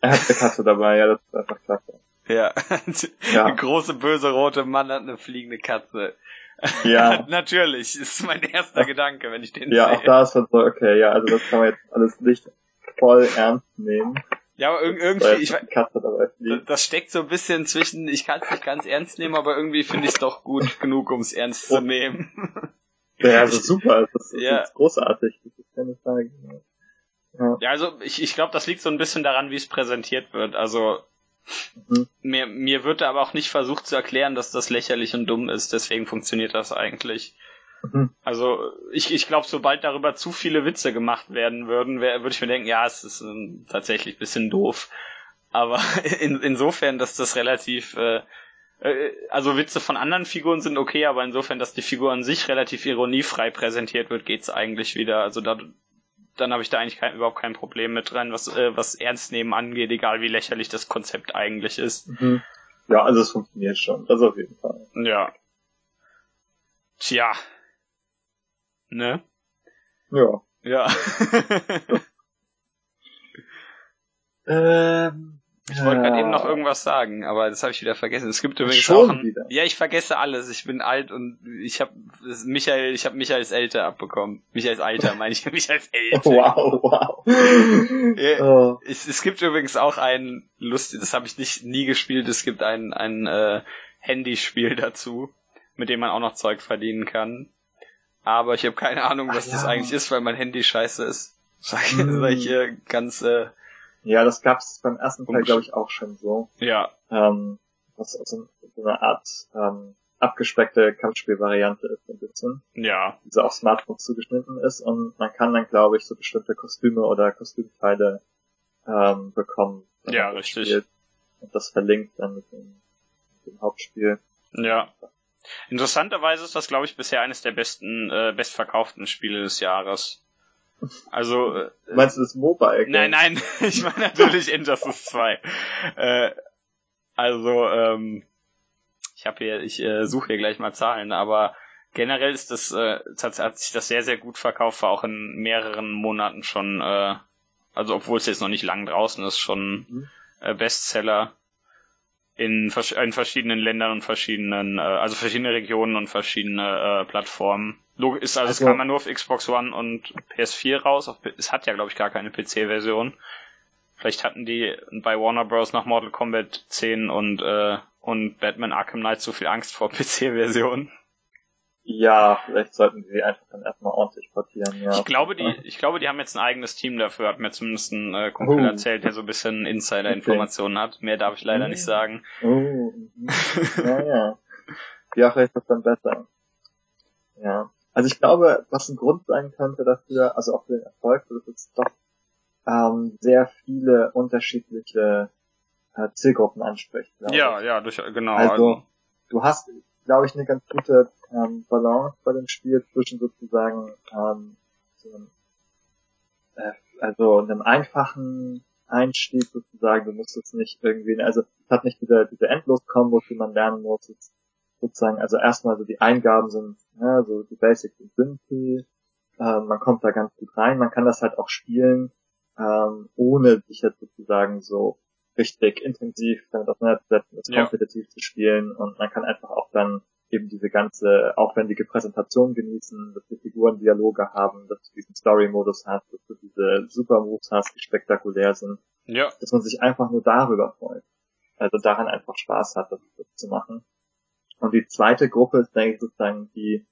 Er hat eine Katze dabei, ja, das ist einfach klasse. Ja, ja. ein große böse rote Mann hat eine fliegende Katze. Ja. Natürlich, ist mein erster Gedanke, wenn ich den ja, sehe. Ja, auch da ist halt so, okay, ja, also das kann man jetzt alles nicht voll ernst nehmen. Ja, aber irgendwie, ich weiß, das steckt so ein bisschen zwischen, ich kann es nicht ganz ernst nehmen, aber irgendwie finde ich es doch gut genug, um es ernst zu nehmen. Ja, also super, das ist, ja. großartig, das ist keine Frage. Ja. ja, also ich, ich glaube, das liegt so ein bisschen daran, wie es präsentiert wird. Also mhm. mir, mir wird aber auch nicht versucht zu erklären, dass das lächerlich und dumm ist, deswegen funktioniert das eigentlich. Mhm. Also ich, ich glaube, sobald darüber zu viele Witze gemacht werden würden, würde ich mir denken, ja, es ist ähm, tatsächlich ein bisschen doof. Aber in, insofern, dass das relativ, äh, äh, also Witze von anderen Figuren sind okay, aber insofern, dass die Figur an sich relativ ironiefrei präsentiert wird, geht's eigentlich wieder. Also da, dann habe ich da eigentlich kein, überhaupt kein Problem mit dran, was, äh, was Ernst nehmen angeht, egal wie lächerlich das Konzept eigentlich ist. Mhm. Ja, also es funktioniert schon, das auf jeden Fall. Ja. Tja, Ne? Ja. Ja. ähm, ich wollte gerade eben noch irgendwas sagen, aber das habe ich wieder vergessen. Es gibt übrigens Schon auch ein, wieder. Ja, ich vergesse alles. Ich bin alt und ich habe Michael, ich habe Michaels Älter abbekommen. Michaels Alter, meine ich, Michaels Älter. Wow, wow. Ja, oh. es, es, gibt übrigens auch ein lustig, das habe ich nicht nie gespielt. Es gibt ein ein äh, Handyspiel dazu, mit dem man auch noch Zeug verdienen kann aber ich habe keine Ahnung, was das ja. eigentlich ist, weil mein Handy scheiße ist. Sag, mm. sag ich hier ganz. Äh, ja, das gab's beim ersten Teil, glaube ich, auch schon so. Ja. Ähm, was also so eine Art ähm, abgespeckte Kampfspielvariante ist ein bisschen. Ja. Die so auf Smartphones zugeschnitten ist und man kann dann, glaube ich, so bestimmte Kostüme oder Kostümteile ähm, bekommen. Ja, richtig. Spielt. Und das verlinkt dann mit dem, mit dem Hauptspiel. Ja. Interessanterweise ist das, glaube ich, bisher eines der besten, äh, bestverkauften Spiele des Jahres. Also. Äh, Meinst du das Mobile? -Game? Nein, nein, ich meine natürlich Injustice 2. Äh, also, ähm, ich habe hier, ich äh, suche hier gleich mal Zahlen, aber generell ist das, äh, hat sich das sehr, sehr gut verkauft, war auch in mehreren Monaten schon, äh, also obwohl es jetzt noch nicht lang draußen ist, schon mhm. äh, Bestseller in, in verschiedenen Ländern und verschiedenen, äh, also verschiedene Regionen und verschiedene äh, Plattformen. Ist also, also es kam ja nur auf Xbox One und PS4 raus. Auf, es hat ja glaube ich gar keine PC-Version. Vielleicht hatten die bei Warner Bros. nach Mortal Kombat 10 und äh, und Batman Arkham Knight so viel Angst vor PC-Versionen. Ja, vielleicht sollten sie einfach dann erstmal ordentlich portieren, ja. Ich glaube, die, ich glaube, die haben jetzt ein eigenes Team dafür, hat mir zumindest ein äh, Kumpel oh. erzählt, der so ein bisschen Insider-Informationen okay. hat. Mehr darf ich leider mhm. nicht sagen. Oh, mhm. ja, ja. Ja, vielleicht ist das dann besser. Ja. Also ich glaube, was ein Grund sein könnte dafür, also auch für den Erfolg, dass es doch ähm, sehr viele unterschiedliche äh, Zielgruppen anspricht. Ja, ich. ja, durch, genau. Also, also, du hast, glaube ich, eine ganz gute ähm, Balance bei dem Spiel zwischen sozusagen ähm, so einem, äh, also einem einfachen Einstieg sozusagen. Du musst es nicht irgendwie, also es hat nicht diese, diese Endlos-Kombos, die man lernen muss. Sozusagen, also erstmal so die Eingaben sind, ja, so die Basics sind simpel, äh, man kommt da ganz gut rein, man kann das halt auch spielen, ähm, ohne sich jetzt sozusagen so richtig intensiv damit auseinanderzusetzen, das ja. kompetitiv zu spielen und man kann einfach auch dann eben diese ganze aufwendige Präsentation genießen, dass die Figuren Dialoge haben, dass du diesen Story-Modus hast, dass du diese Super-Moves hast, die spektakulär sind. Ja. Dass man sich einfach nur darüber freut. Also daran einfach Spaß hat, das, das zu machen. Und die zweite Gruppe ist, denke ich, sozusagen die,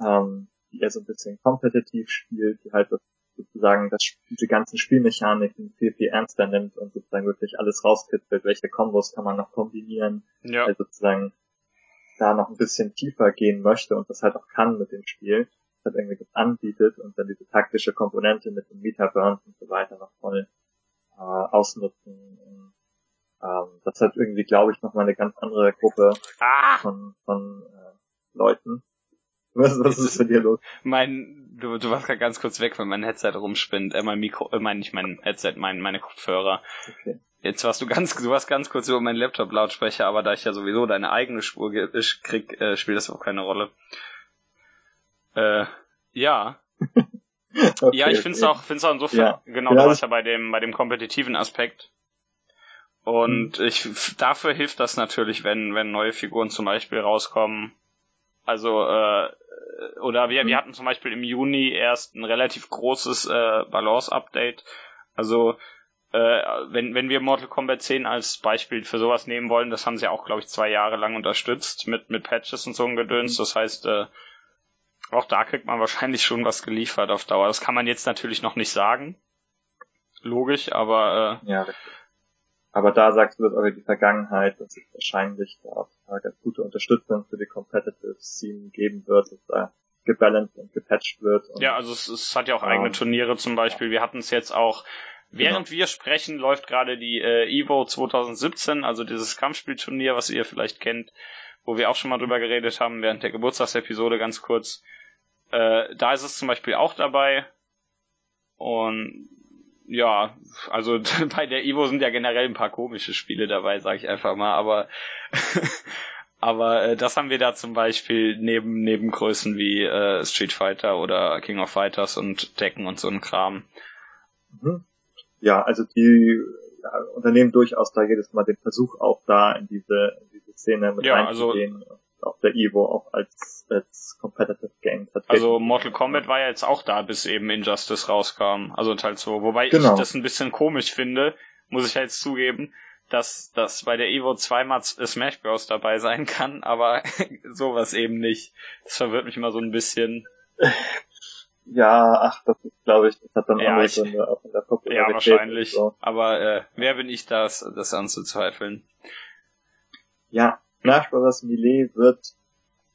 ähm, die eher so ein bisschen kompetitiv spielt, die halt das, sozusagen das, diese ganzen Spielmechaniken viel, viel ernster nimmt und sozusagen wirklich alles rauskitzelt, welche Kombos kann man noch kombinieren, ja. also sozusagen da noch ein bisschen tiefer gehen möchte und das halt auch kann mit dem Spiel, das halt irgendwie das anbietet und dann diese taktische Komponente mit den Meta-Burns und so weiter noch voll äh, ausnutzen ähm, das hat irgendwie, glaube ich, nochmal eine ganz andere Gruppe ah! von, von äh, Leuten. Was, was ist mit dir los? Mein, du, du warst gerade ganz kurz weg, weil mein Headset rumspinnt. Äh, mein Mikro, äh, mein, nicht mein Headset, mein, meine Kopfhörer. Okay. Jetzt warst du ganz, du warst ganz kurz über meinen Laptop-Lautsprecher, aber da ich ja sowieso deine eigene Spur krieg, äh, spielt das auch keine Rolle. Äh, ja. okay, ja, ich finde es auch, find's auch insofern, ja. genau, ja, du warst ja bei dem, bei dem kompetitiven Aspekt. Und mhm. ich, dafür hilft das natürlich, wenn, wenn neue Figuren zum Beispiel rauskommen. Also, äh, oder wir, mhm. wir hatten zum Beispiel im Juni erst ein relativ großes äh, Balance-Update. Also, äh, wenn, wenn wir Mortal Kombat 10 als Beispiel für sowas nehmen wollen, das haben sie auch, glaube ich, zwei Jahre lang unterstützt mit, mit Patches und so ein Gedöns. Mhm. Das heißt, äh, auch da kriegt man wahrscheinlich schon was geliefert auf Dauer. Das kann man jetzt natürlich noch nicht sagen. Logisch, aber äh, ja, richtig. Aber da sagst du, dass auch die Vergangenheit, dass es wahrscheinlich da ganz gute Unterstützung für die Competitive Scene geben wird, dass da gebalanced und gepatcht wird. Und, ja, also es, es, hat ja auch ähm, eigene Turniere zum Beispiel. Wir hatten es jetzt auch, während genau. wir sprechen, läuft gerade die äh, Evo 2017, also dieses Kampfspielturnier, was ihr vielleicht kennt, wo wir auch schon mal drüber geredet haben während der Geburtstagsepisode ganz kurz. Äh, da ist es zum Beispiel auch dabei. Und ja, also bei der Evo sind ja generell ein paar komische Spiele dabei, sag ich einfach mal, aber aber äh, das haben wir da zum Beispiel neben neben Größen wie äh, Street Fighter oder King of Fighters und Decken und so ein Kram. Mhm. Ja, also die ja, Unternehmen durchaus da jedes Mal den Versuch auch da in diese, in diese Szene mit ja, reinzugehen. Also, auf der Evo auch als, als Competitive Game vertreten. Also Mortal Kombat war ja jetzt auch da, bis eben Injustice rauskam. Also Teil 2. Wobei genau. ich das ein bisschen komisch finde, muss ich jetzt zugeben, dass, dass bei der Evo zweimal Smash Bros. dabei sein kann, aber sowas eben nicht. Das verwirrt mich mal so ein bisschen. Ja, ach, das ist, glaube ich, das hat dann ja, andere ich, Gründe auch in der Popularität. Ja, wahrscheinlich. So. Aber äh, wer bin ich das, das anzuzweifeln? Ja, Bros. Melee wird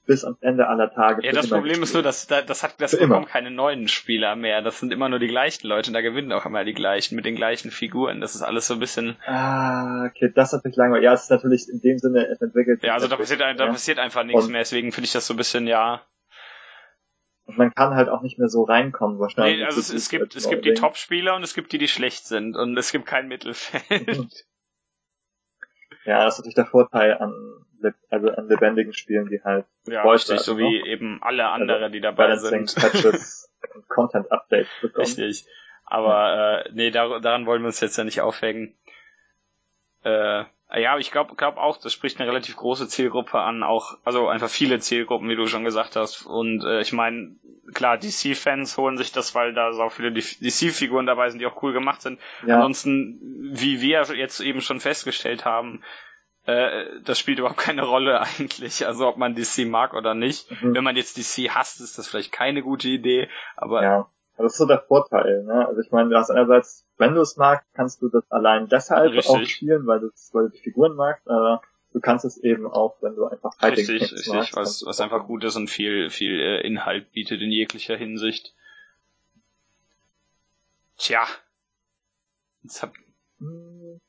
bis ans Ende aller Tage. Ja, das Problem gespielt. ist nur, dass das hat das für bekommen immer. keine neuen Spieler mehr. Das sind immer nur die gleichen Leute und da gewinnen auch immer die gleichen mit den gleichen Figuren. Das ist alles so ein bisschen. Ah, okay, das hat mich langweilig. Ja, es ist natürlich in dem Sinne entwickelt. Ja, also da passiert, da passiert einfach nichts und mehr. Deswegen finde ich das so ein bisschen ja. Und man kann halt auch nicht mehr so reinkommen wahrscheinlich. Nee, also es, es gibt es gibt die Top-Spieler und es gibt die, die schlecht sind und es gibt kein Mittelfeld. Ja, das ist natürlich der Vorteil an, also an lebendigen Spielen, die halt ja, richtig, so wie noch. eben alle also andere, also die dabei Balancing, sind. Patches und Content Updates bekommen. Richtig. Aber ja. äh, nee, dar daran wollen wir uns jetzt ja nicht aufhängen. Äh, ja, ich glaube glaub auch, das spricht eine relativ große Zielgruppe an, auch, also einfach viele Zielgruppen, wie du schon gesagt hast. Und äh, ich meine, klar, DC-Fans holen sich das, weil da so viele DC-Figuren dabei sind, die auch cool gemacht sind. Ja. Ansonsten, wie wir jetzt eben schon festgestellt haben, äh, das spielt überhaupt keine Rolle eigentlich. Also ob man DC mag oder nicht. Mhm. Wenn man jetzt DC hasst, ist das vielleicht keine gute Idee. Aber ja, das ist so der Vorteil. Ne? Also ich meine, du hast einerseits, wenn du es magst, kannst du das allein deshalb richtig. auch spielen, weil du, weil du die Figuren magst. Aber du kannst es eben auch, wenn du einfach Fighting Richtig, richtig, magst, was, was einfach gut ist und viel, viel äh, Inhalt bietet in jeglicher Hinsicht. Tja. Jetzt hab, hm.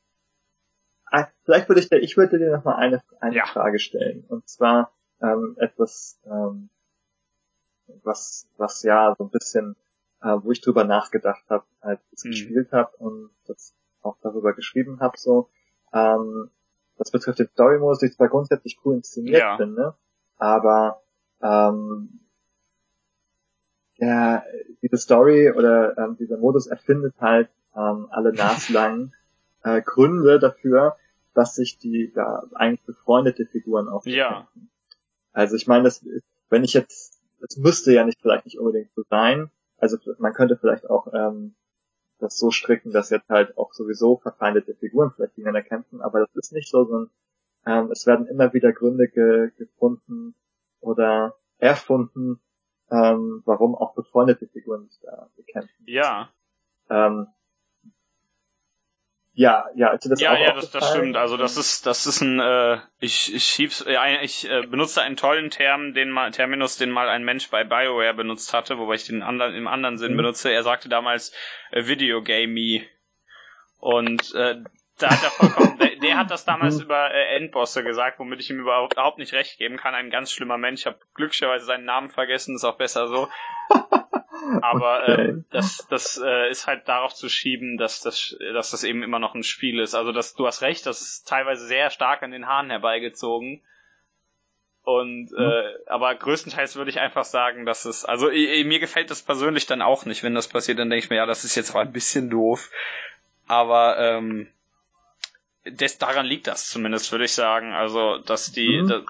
Ah, vielleicht würde ich dir, ich würde dir noch mal eine, eine ja. Frage stellen. Und zwar ähm, etwas, ähm, was, was ja so ein bisschen, äh, wo ich drüber nachgedacht habe, als ich es mhm. gespielt habe und das auch darüber geschrieben habe, so, ähm, das betrifft den Story-Modus, den ich zwar grundsätzlich cool inszeniert ja. finde, aber ähm, der, diese Story oder ähm, dieser Modus erfindet halt ähm, alle naslang äh, Gründe dafür, dass sich die da eigentlich befreundete Figuren auch Ja. Also ich meine, das, wenn ich jetzt, das müsste ja nicht vielleicht nicht unbedingt so sein. Also man könnte vielleicht auch ähm, das so stricken, dass jetzt halt auch sowieso verfeindete Figuren vielleicht gegeneinander kämpfen, aber das ist nicht so, sondern ähm, es werden immer wieder Gründe ge gefunden oder erfunden, ähm, warum auch befreundete Figuren sich da bekämpfen. Ja. Ähm, ja, ja, also das ja, ja, das, das stimmt. Also das ist, das ist ein, äh, ich, ich schieb's, äh, ich äh, benutze einen tollen Term, den mal, Terminus, den mal ein Mensch bei Bioware benutzt hatte, wobei ich den anderen im anderen Sinn mhm. benutze. Er sagte damals äh, Videogame und äh, da hat er vollkommen, der, der hat das damals mhm. über äh, Endbosse gesagt, womit ich ihm überhaupt nicht recht geben kann. Ein ganz schlimmer Mensch. Ich habe glücklicherweise seinen Namen vergessen, ist auch besser so. Aber okay. ähm, das, das äh, ist halt darauf zu schieben, dass das, dass das eben immer noch ein Spiel ist. Also das, du hast recht, das ist teilweise sehr stark an den Haaren herbeigezogen. Und mhm. äh, aber größtenteils würde ich einfach sagen, dass es, also ich, mir gefällt das persönlich dann auch nicht, wenn das passiert, dann denke ich mir, ja, das ist jetzt mal ein bisschen doof. Aber ähm, das, daran liegt das zumindest, würde ich sagen. Also, dass die. Mhm. Das,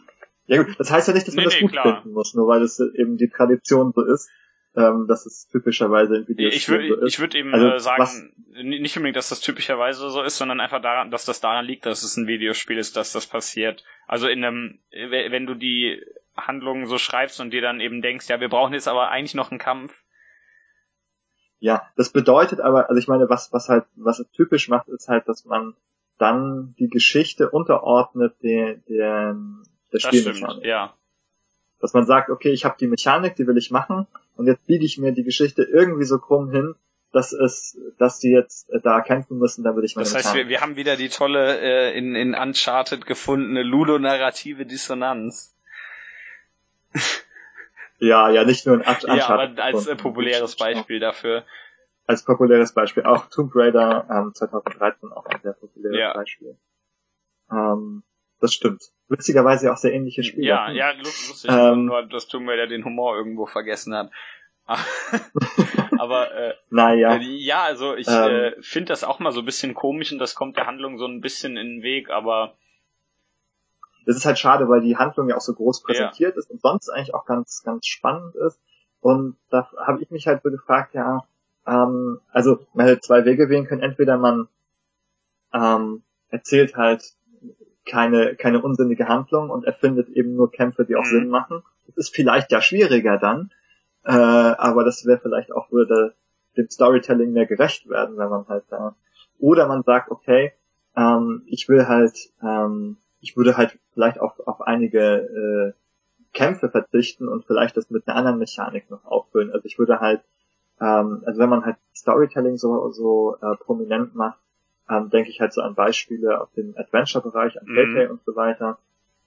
ja gut, das heißt ja nicht, dass man nee, das gut klar. finden muss, nur weil es eben die Tradition so ist ähm, dass es typischerweise in Videos ich würd, so ist. Ich würde eben also, äh, sagen, was, nicht unbedingt, dass das typischerweise so ist, sondern einfach daran, dass das daran liegt, dass es ein Videospiel ist, dass das passiert. Also in einem, wenn du die Handlungen so schreibst und dir dann eben denkst, ja, wir brauchen jetzt aber eigentlich noch einen Kampf. Ja, das bedeutet aber, also ich meine, was, was halt, was es typisch macht, ist halt, dass man dann die Geschichte unterordnet der, der, der Spielmechanik. Ja. Dass man sagt, okay, ich habe die Mechanik, die will ich machen, und jetzt biege ich mir die Geschichte irgendwie so krumm hin, dass es, dass die jetzt äh, da kämpfen müssen, würde ich meine Das heißt, wir, wir haben wieder die tolle äh, in, in Uncharted gefundene ludonarrative Dissonanz. ja, ja, nicht nur in Uncharted. Ja, aber als äh, populäres Beispiel dafür. Als populäres Beispiel. Auch Tomb Raider ähm, 2013 auch ein sehr populäres ja. Beispiel. Ähm, das stimmt. Witzigerweise auch sehr ähnliche Spiele. Ja, ja, lustig. Ähm, nur, dass Tomb Raider den Humor irgendwo vergessen hat. Aber äh, naja. Äh, ja, also ich ähm, äh, finde das auch mal so ein bisschen komisch und das kommt der Handlung so ein bisschen in den Weg, aber das ist halt schade, weil die Handlung ja auch so groß präsentiert ja. ist und sonst eigentlich auch ganz, ganz spannend ist. Und da habe ich mich halt so gefragt, ja, ähm, also man hätte zwei Wege wählen können. Entweder man ähm, erzählt halt keine, keine unsinnige Handlung und erfindet eben nur Kämpfe, die auch mhm. Sinn machen. Das ist vielleicht ja schwieriger dann, äh, aber das wäre vielleicht auch würde dem Storytelling mehr gerecht werden, wenn man halt da. Oder man sagt, okay, ähm, ich will halt, ähm, ich würde halt vielleicht auch auf einige äh, Kämpfe verzichten und vielleicht das mit einer anderen Mechanik noch auffüllen. Also ich würde halt, ähm, also wenn man halt Storytelling so, so äh, prominent macht, ähm, denke ich halt so an Beispiele aus dem Adventure-Bereich, an Telltale mhm. und so weiter,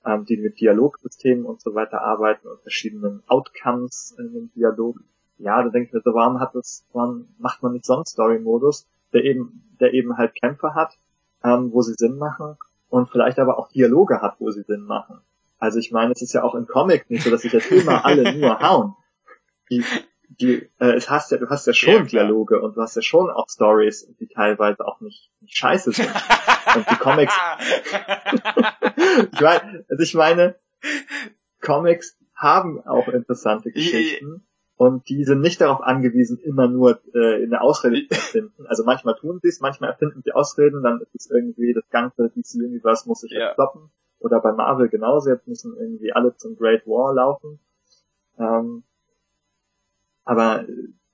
ähm, die mit Dialogsystemen und so weiter arbeiten und verschiedenen Outcomes in dem Dialog. Ja, da denke ich mir so, warum hat das, warum macht man nicht so einen Story-Modus, der eben, der eben halt Kämpfe hat, ähm, wo sie Sinn machen und vielleicht aber auch Dialoge hat, wo sie Sinn machen. Also ich meine, es ist ja auch im Comic nicht so, dass sich jetzt immer alle nur hauen. Die, die, äh, es hast ja, du hast ja schon ja, Dialoge und du hast ja schon auch Stories, die teilweise auch nicht, nicht scheiße sind. und die Comics. ich meine, also ich meine, Comics haben auch interessante Geschichten. Und die sind nicht darauf angewiesen, immer nur äh, eine Ausrede zu erfinden. Also manchmal tun sie es, manchmal erfinden sie Ausreden, dann ist es irgendwie das ganze DC Universe muss sich Ja. stoppen. Oder bei Marvel genauso, jetzt müssen irgendwie alle zum Great War laufen. Ähm, aber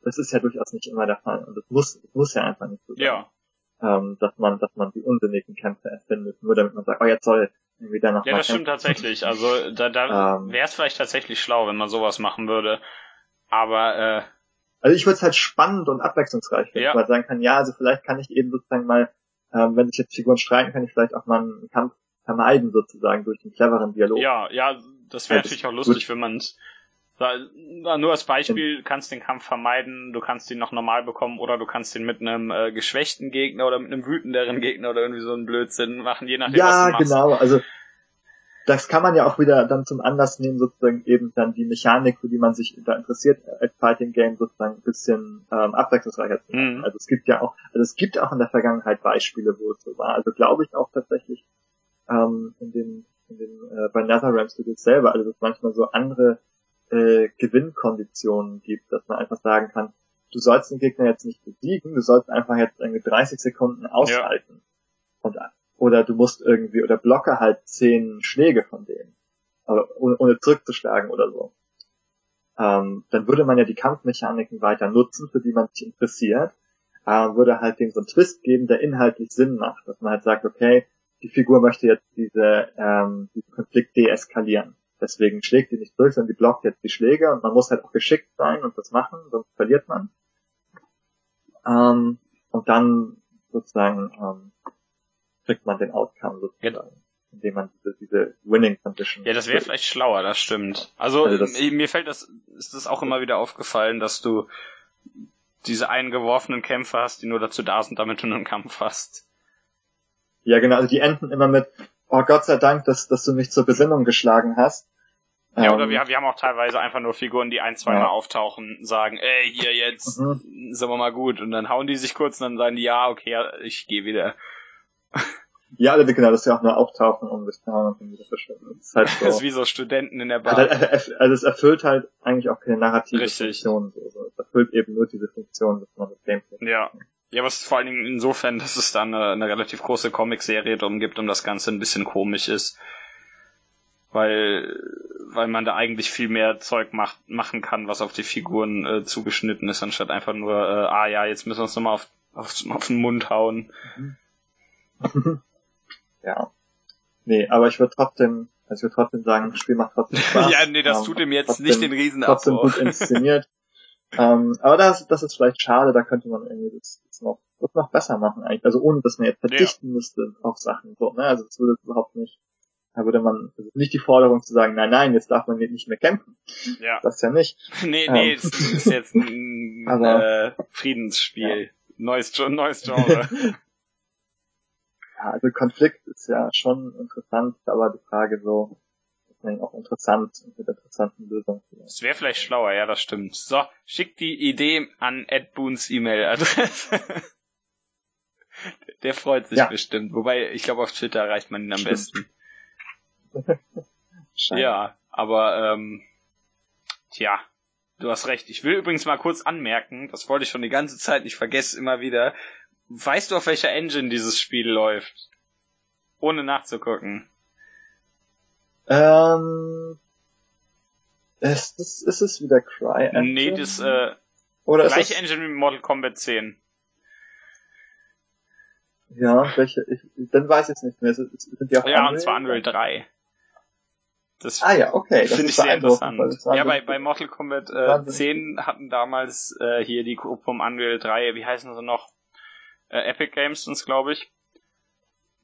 das ist ja durchaus nicht immer der Fall. Und es muss, es muss ja einfach nicht so sein. Ja. Ähm, dass man, dass man die unsinnigen Kämpfe erfindet, nur damit man sagt, oh jetzt soll irgendwie da noch Ja, das stimmt kämpfen. tatsächlich. Also da, da Ähm. wäre es vielleicht tatsächlich schlau, wenn man sowas machen würde. Aber äh, Also ich würde es halt spannend und abwechslungsreich finden, Ja. weil man sagen kann, ja, also vielleicht kann ich eben sozusagen mal, ähm, wenn sich jetzt Figuren streiten, kann ich vielleicht auch mal einen Kampf vermeiden sozusagen durch einen cleveren Dialog. ja, ja, das wäre das natürlich auch lustig, wenn man es nur als Beispiel, du kannst den Kampf vermeiden, du kannst ihn noch normal bekommen oder du kannst ihn mit einem äh, geschwächten Gegner oder mit einem wütenderen Gegner oder irgendwie so einen Blödsinn machen, je nachdem, was Ja, du machst. genau. Also das kann man ja auch wieder dann zum Anlass nehmen, sozusagen eben dann die Mechanik, für die man sich da interessiert, als Fighting Game sozusagen ein bisschen ähm, abwechslungsreicher zu machen. Mhm. Also es gibt ja auch, also es gibt auch in der Vergangenheit Beispiele, wo es so war. Also glaube ich auch tatsächlich ähm, in den, in den äh, bei NetherRealm Studios selber, also dass manchmal so andere äh, Gewinnkonditionen gibt, dass man einfach sagen kann, du sollst den Gegner jetzt nicht besiegen, du sollst einfach jetzt irgendwie 30 Sekunden aushalten. Und, oder du musst irgendwie, oder blocke halt zehn Schläge von denen. Aber ohne, ohne zurückzuschlagen oder so. Ähm, dann würde man ja die Kampfmechaniken weiter nutzen, für die man sich interessiert, äh, würde halt dem so einen Twist geben, der inhaltlich Sinn macht, dass man halt sagt, okay, die Figur möchte jetzt diese, ähm, diesen Konflikt deeskalieren. Deswegen schlägt die nicht durch, sondern die blockt jetzt die Schläge und man muss halt auch geschickt sein und das machen, sonst verliert man. Ähm, und dann sozusagen ähm, kriegt man den Outcome sozusagen, indem man diese, diese Winning Condition. Ja, das wäre vielleicht schlauer, das stimmt. Also, Also das- mir mir fällt das, ist das auch immer wieder aufgefallen, dass du diese eingeworfenen Kämpfe hast, die nur dazu da sind, damit du einen Kampf hast. Ja, genau, also die enden immer mit, oh Gott sei Dank, dass, dass du mich zur Besinnung geschlagen hast. Ja, Ähm, oder wir, wir haben auch teilweise einfach nur Figuren, die ein, zwei Ja. Mal auftauchen, sagen, ey, hier jetzt, Mhm. sind wir mal gut. Und dann hauen die sich kurz und dann sagen die, ja, okay, ich gehe wieder. Ja, also genau, dass sie auch nur auftauchen und sich da und dann wieder verschwinden. Das ist halt so. Das ist wie so Studenten in der Bar. erf- also es erfüllt halt eigentlich auch keine narrative Richtig. Funktion. So. Also Es erfüllt eben nur diese Funktion, dass man das Gameplay. Ja. Ja, ist vor allen Dingen insofern, dass es da eine, eine relativ große Comicserie drum gibt und das Ganze ein bisschen komisch ist. Weil, weil man da eigentlich viel mehr Zeug macht, machen kann, was auf die Figuren äh, zugeschnitten ist, anstatt einfach nur, äh, ah ja, jetzt müssen wir uns nochmal auf, auf, auf den Mund hauen. ja. Nee, aber ich würde trotzdem, also ich würde trotzdem sagen, das Spiel macht trotzdem Spaß. ja, nee, das Ähm, tut ihm jetzt trotzdem- nicht den riesen trotzdem gut inszeniert. ähm, aber das, das ist vielleicht schade, da könnte man irgendwie das, das noch, das noch besser machen eigentlich. Also ohne, dass man jetzt verdichten müsste auf Sachen. So, ne? Also das würde überhaupt nicht, da würde man, also nicht die Forderung zu sagen, nein, nein, jetzt darf man nicht mehr kämpfen. Ja. Das ja nicht. Nee, nee, Ähm. es ist jetzt ein äh, Friedensspiel. Neues, Gen- neues Genre. Ja, also Konflikt ist ja schon interessant, aber die Frage so, ist man auch interessant und mit interessanten Lösungen. Es wäre vielleicht schlauer, ja, das stimmt. So, schick die Idee an Ed Boons E-Mail-Adresse. Der freut sich Ja. bestimmt. Wobei, ich glaube, auf Twitter erreicht man ihn am Stimmt. besten. Ja, aber, ähm, tja, du hast recht. Ich will übrigens mal kurz anmerken, das wollte ich schon die ganze Zeit, ich vergesse immer wieder. Weißt du, auf welcher Engine dieses Spiel läuft? Ohne nachzugucken. Ähm, ist, es, ist es wieder Cry Engine? Nee, das, äh, Oder ist gleiche es, Engine wie Mortal Kombat 10. Ja, welche, ich, dann weiß ich es nicht mehr. Ist, ist, sind die auch Ja, Unreal? und zwar Unreal 3. Das Ah ja, okay. Das finde ich sehr interessant. Ja, so- bei, bei Mortal Kombat äh, Wahnsinn. 10 hatten damals äh, hier die Gruppe um Unreal 3, wie heißen sie noch? Äh, Epic Games sind's, glaube ich.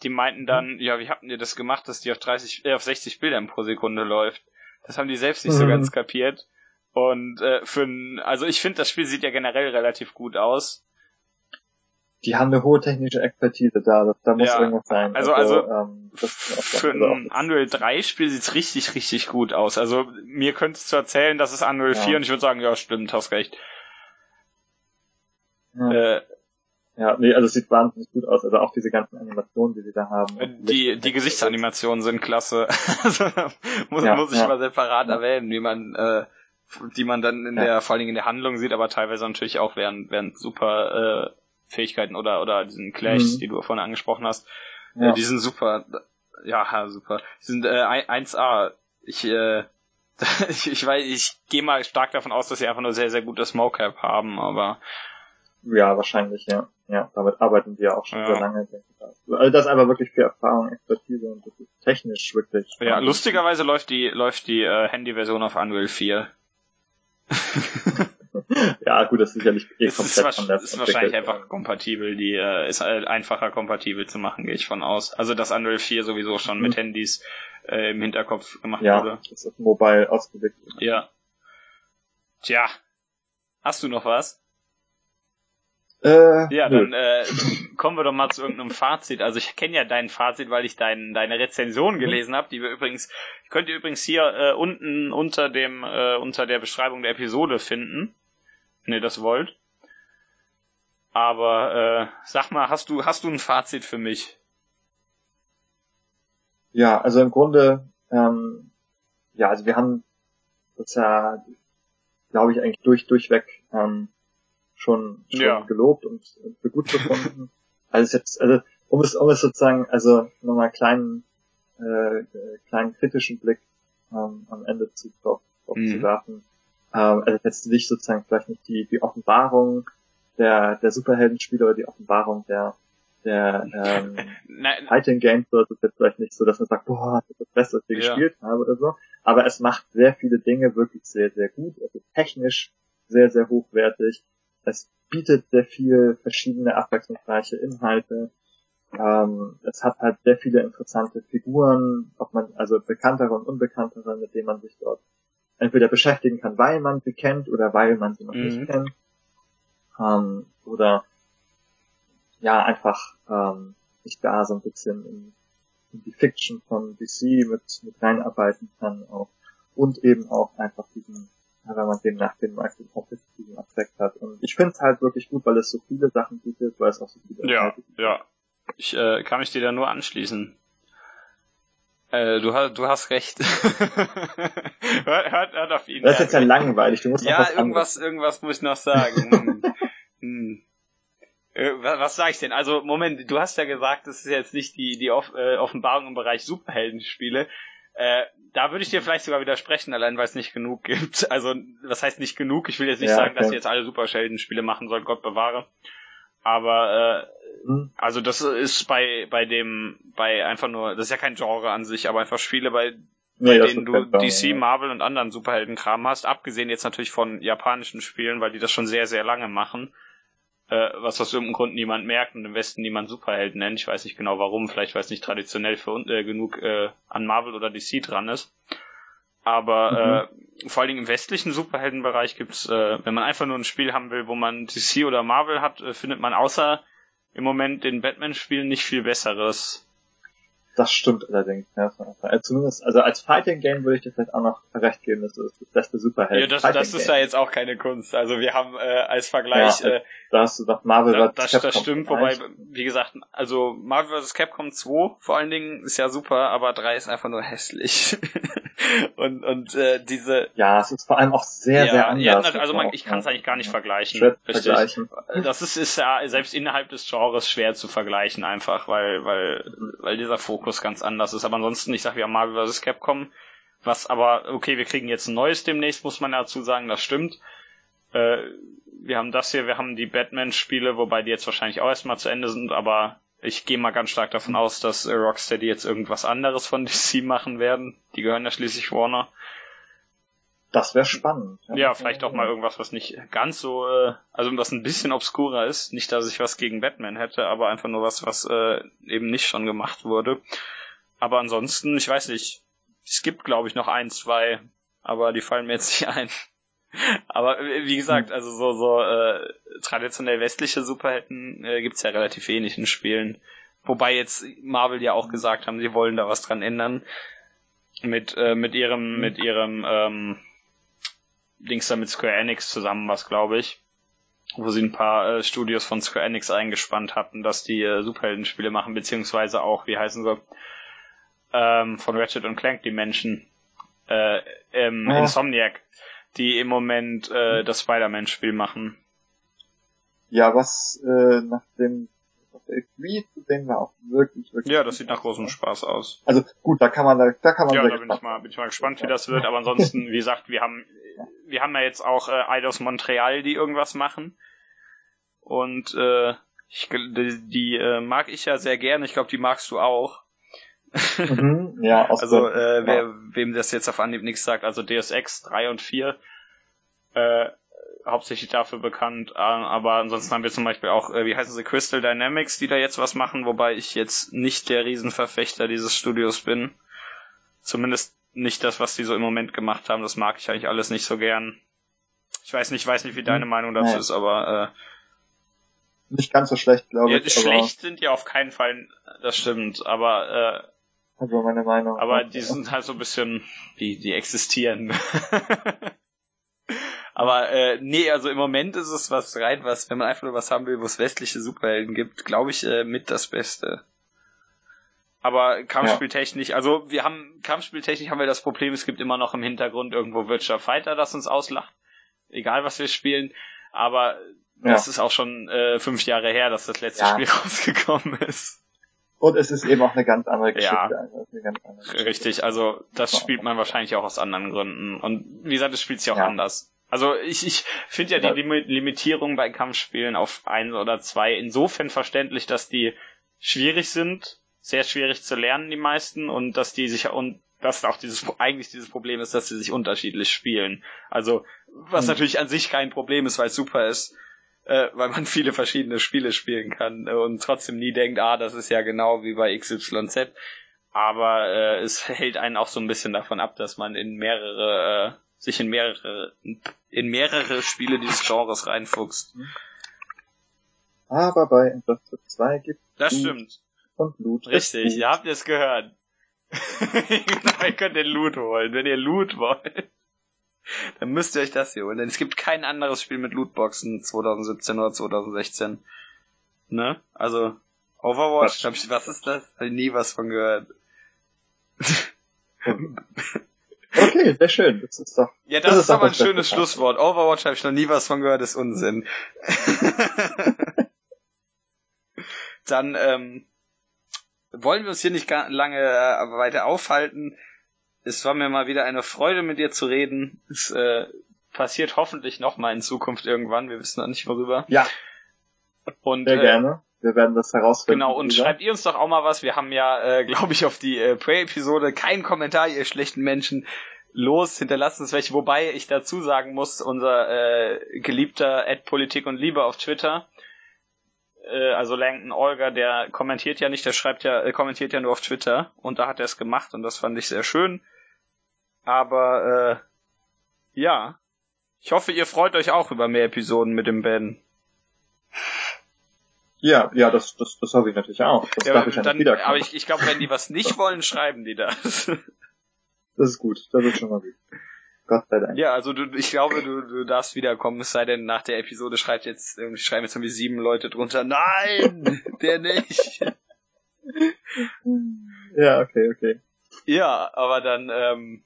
Die meinten dann, Mhm. ja, wie habt ihr das gemacht, dass die auf 30, äh, auf 60 Bildern pro Sekunde läuft? Das haben die selbst nicht so Mhm. ganz kapiert. Und äh, für ein, also ich finde, das Spiel sieht ja generell relativ gut aus. Die haben eine hohe technische Expertise da. Das, da muss Ja, irgendwas sein. also- also ähm, ist auch Für also ein Unreal 3 Spiel sieht's richtig, richtig gut aus. Also mir könntest du erzählen, das ist Unreal Ja. 4 und ich würde sagen, ja, stimmt, hast recht. ja, Äh, ja, nee, also es sieht wahnsinnig gut aus. Also auch diese ganzen Animationen, die sie da haben. Äh, die, die Gesichtsanimationen sind klasse. also, muss, Ja, muss ich ja. mal separat Ja. erwähnen, wie man äh, die man dann in der, vor allen Dingen in der Handlung sieht, aber teilweise natürlich auch während, während super äh, Fähigkeiten oder oder diesen Clashs, mhm. die du vorhin angesprochen hast. Äh, ja. Äh, die sind super, ja, super. Die sind äh, 1A. Ich, äh, ich, ich weiß, ich gehe mal stark davon aus, dass sie einfach nur sehr, sehr gutes Mocap haben, aber ja, wahrscheinlich, ja. Ja, damit arbeiten wir auch schon ja. sehr lange. Denke ich. Also das ist einfach wirklich viel Erfahrung, Expertise und das ist technisch wirklich. Ja, lustigerweise läuft die läuft die äh, Handy-Version auf Unreal 4. ja, gut, das ist sicherlich eh es komplett ist, anders. ist wahrscheinlich einfach kompatibel, die äh, ist halt einfacher kompatibel zu machen, gehe ich von aus. Also dass Unreal 4 sowieso schon mhm. mit Handys äh, im Hinterkopf gemacht ja, wurde. Ja, das ist mobile ausgelegt. Ja. Tja. Hast du noch was? Äh, ja, dann äh, kommen wir doch mal zu irgendeinem Fazit. Also ich kenne ja dein Fazit, weil ich dein, deine Rezension mhm. gelesen habe, die wir übrigens, könnt ihr übrigens hier äh, unten unter dem äh, unter der Beschreibung der Episode finden, wenn ihr das wollt. Aber äh, sag mal, hast du hast du ein Fazit für mich? Ja, also im Grunde, ähm, ja, also wir haben das ja, glaube ich, eigentlich durch durchweg ähm, schon, schon ja. gelobt und für gut befunden. also jetzt, also um es, um es sozusagen, also nochmal kleinen, äh, kleinen kritischen Blick ähm, am Ende zu, drauf, drauf mhm. zu werfen. Ähm, also jetzt nicht sozusagen vielleicht nicht die, die Offenbarung der, der Superheldenspiele oder die Offenbarung der, der ähm, Fighting Games das ist jetzt vielleicht nicht so, dass man sagt, boah, das ist das Beste, was ich ja. gespielt habe oder so. Aber es macht sehr viele Dinge wirklich sehr, sehr gut. Es ist technisch sehr, sehr hochwertig. Es bietet sehr viel verschiedene abwechslungsreiche Inhalte. Ähm, es hat halt sehr viele interessante Figuren, ob man, also bekanntere und unbekanntere, mit denen man sich dort entweder beschäftigen kann, weil man sie kennt oder weil man sie noch mhm. nicht kennt. Ähm, oder ja, einfach ähm, sich da so ein bisschen in, in die Fiction von DC mit, mit reinarbeiten kann auch. Und eben auch einfach diesen wenn man dem nach dem kompetitiven Aspekt hat. Und ich finde es halt wirklich gut, weil es so viele Sachen bietet, weil es auch so viele Ja, ja. Ich äh, kann mich dir da nur anschließen. Äh, du, hast, du hast recht. hört, hört, hört auf ihn. Das ist jetzt ja langweilig. Du musst ja, noch was irgendwas, irgendwas muss ich noch sagen. hm. hm. Äh, was, was sag ich denn? Also, Moment, du hast ja gesagt, das ist jetzt nicht die, die Off äh, Offenbarung im Bereich Superheldenspiele. Äh, da würde ich dir vielleicht sogar widersprechen, allein weil es nicht genug gibt. Also, was heißt nicht genug? Ich will jetzt nicht ja, sagen, okay. dass ihr jetzt alle Superhelden-Spiele machen sollt, Gott bewahre. Aber äh, hm. also das ist bei bei dem bei einfach nur das ist ja kein Genre an sich, aber einfach Spiele bei bei nee, denen du DC, Marvel und anderen Superheldenkram hast, abgesehen jetzt natürlich von japanischen Spielen, weil die das schon sehr sehr lange machen äh, was aus irgendeinem Grund niemand merkt und im Westen niemand Superheld nennt. Ich weiß nicht genau warum, vielleicht weil es nicht traditionell für äh, genug äh, an Marvel oder DC dran ist. Aber mhm. äh, vor allen Dingen im westlichen Superheldenbereich gibt's, äh, wenn man einfach nur ein Spiel haben will, wo man DC oder Marvel hat, äh, findet man außer im Moment den Batman-Spielen nicht viel Besseres. Das stimmt allerdings. Ja. Also zumindest, also als Fighting Game würde ich dir vielleicht auch noch recht geben, das ist das beste Superheld. Ja, das, das ist ja jetzt auch keine Kunst. Also wir haben äh, als Vergleich. Ja, äh, da hast du gesagt Marvel da, das, Capcom das stimmt, wobei, wie gesagt, also Marvel vs. Capcom 2 vor allen Dingen ist ja super, aber 3 ist einfach nur hässlich. und und äh, diese. Ja, es ist vor allem auch sehr, ja, sehr anders. Ja, also man, ich kann es eigentlich gar nicht vergleichen. vergleichen. Das ist, ist ja selbst innerhalb des Genres schwer zu vergleichen, einfach, weil, weil, weil dieser Fokus Fokus ganz anders ist. Aber ansonsten, ich sag, haben Marvel vs. Capcom, was aber, okay, wir kriegen jetzt ein neues demnächst, muss man dazu sagen, das stimmt. Äh, wir haben das hier, wir haben die Batman-Spiele, wobei die jetzt wahrscheinlich auch erstmal zu Ende sind, aber ich gehe mal ganz stark davon aus, dass Rocksteady jetzt irgendwas anderes von DC machen werden. Die gehören ja schließlich Warner. Das wäre spannend. Ja. ja, vielleicht auch mal irgendwas, was nicht ganz so, äh, also was ein bisschen obskurer ist. Nicht, dass ich was gegen Batman hätte, aber einfach nur was, was äh, eben nicht schon gemacht wurde. Aber ansonsten, ich weiß nicht. Es gibt, glaube ich, noch ein, zwei, aber die fallen mir jetzt nicht ein. aber äh, wie gesagt, hm. also so so äh, traditionell westliche Superhelden äh, gibt's ja relativ wenig in Spielen. Wobei jetzt Marvel ja auch gesagt haben, sie wollen da was dran ändern mit äh, mit ihrem hm. mit ihrem ähm, Dings da mit Square Enix zusammen was, glaube ich. Wo sie ein paar äh, Studios von Square Enix eingespannt hatten, dass die äh, Superheldenspiele machen, beziehungsweise auch, wie heißen sie, ähm, von Ratchet und Clank, die Menschen, äh, ähm, ja. Insomniac, die im Moment äh, das Spider-Man-Spiel machen. Ja, was äh, nach dem E3 zu sehen war auch wirklich, wirklich. Ja, das sieht nach großem Spaß aus. Also gut, da kann man da, da kann man Ja, da bin ich mal, bin ich mal gespannt, wie das wird. Aber ansonsten, wie gesagt, wir haben, wir haben ja jetzt auch äh, Eidos Montreal, die irgendwas machen. Und äh, ich, die, die äh, mag ich ja sehr gerne. Ich glaube, die magst du auch. mhm, ja, also äh, wer, wem das jetzt auf Anhieb nichts sagt, also DSX 3 und 4, äh, hauptsächlich dafür bekannt, äh, aber ansonsten haben wir zum Beispiel auch, äh, wie heißen sie, Crystal Dynamics, die da jetzt was machen, wobei ich jetzt nicht der Riesenverfechter dieses Studios bin. Zumindest nicht das, was die so im Moment gemacht haben, das mag ich eigentlich alles nicht so gern. Ich weiß nicht, weiß nicht, wie deine Meinung dazu Nee. ist, aber äh, nicht ganz so schlecht, glaube ja, ich. schlecht sind die auf keinen Fall, das stimmt, aber äh, Also meine Meinung. Aber die sind halt so ein bisschen, die, die existieren. Aber äh, nee, also im Moment ist es was rein, was, wenn man einfach nur was haben will, wo es westliche Superhelden gibt, glaube ich, äh, mit das Beste. Aber Kampfspieltechnisch, also wir haben, Kampfspieltechnisch haben wir das Problem, es gibt immer noch im Hintergrund irgendwo Virtua Fighter, das uns auslacht. Egal was wir spielen. Aber Ja. das ist auch schon äh, fünf Jahre her, dass das letzte Ja. Spiel rausgekommen ist. Und es ist eben auch eine ganz andere Geschichte. Ja. Also ganz andere Geschichte. Richtig, also das spielt man wahrscheinlich auch aus anderen Gründen. Und wie gesagt, es spielt sich auch Ja. anders. Also ich, ich finde ja die Limi- Limitierung bei Kampfspielen auf eins oder zwei insofern verständlich, dass die schwierig sind, sehr schwierig zu lernen, die meisten, und dass die sich und dass auch dieses eigentlich dieses Problem ist, dass sie sich unterschiedlich spielen. Also was Hm. natürlich an sich kein Problem ist, weil es super ist, äh, weil man viele verschiedene Spiele spielen kann äh, und trotzdem nie denkt, ah, das ist ja genau wie bei XYZ. Aber äh, es hält einen auch so ein bisschen davon ab, dass man in mehrere, äh, sich in mehrere, in mehrere Spiele dieses Genres reinfuchst. Aber bei Injustice 2 gibt Das Loot stimmt. und Loot. Richtig, ihr habt es gehört. genau, ihr könnt den Loot holen. Wenn ihr Loot wollt, dann müsst ihr euch das hier holen. Denn es gibt kein anderes Spiel mit Lootboxen 2017 oder 2016. Ne? Also, Overwatch, Was? ich, was ist das? Hab ich nie was von gehört. Okay, sehr schön. Das ist doch. Ja, das, Das ist, aber ein schönes Schlusswort. Overwatch habe ich noch nie was von gehört, ist Unsinn. Dann ähm, wollen wir uns hier nicht lange äh, weiter aufhalten. Es war mir mal wieder eine Freude, mit dir zu reden. Es äh, passiert hoffentlich noch mal in Zukunft irgendwann. Wir wissen noch nicht worüber. Ja, Und sehr äh, gerne. Wir werden das herausfinden. Genau, und Lisa. schreibt ihr uns doch auch mal was. Wir haben ja, äh, glaube ich, auf die äh, Prey-Episode keinen Kommentar, ihr schlechten Menschen. Los, hinterlasst uns welche. Wobei ich dazu sagen muss, unser äh, geliebter Ad Politik und Liebe auf Twitter, äh, also Langton Olga, der kommentiert ja nicht, der schreibt ja, äh, kommentiert ja nur auf Twitter. Und da hat er es gemacht und das fand ich sehr schön. Aber äh, ja, ich hoffe, ihr freut euch auch über mehr Episoden mit dem Ben. Ja, ja, das, das, das hoffe ich natürlich auch. Das Ja, darf ich ja dann, nicht wiederkommen. aber ich, ich glaube, wenn die was nicht wollen, schreiben die das. das ist gut. Das ist schon mal gut. Gott sei Dank. ja, also du, ich glaube, du, du darfst wiederkommen, es sei denn, nach der Episode schreibt jetzt, schreiben jetzt irgendwie sieben Leute drunter, nein, der nicht. Ja, okay, okay. Ja, aber dann, ähm,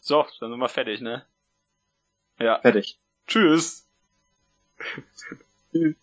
so, dann sind wir fertig, ne? Ja. Fertig. Tschüss. Tschüss.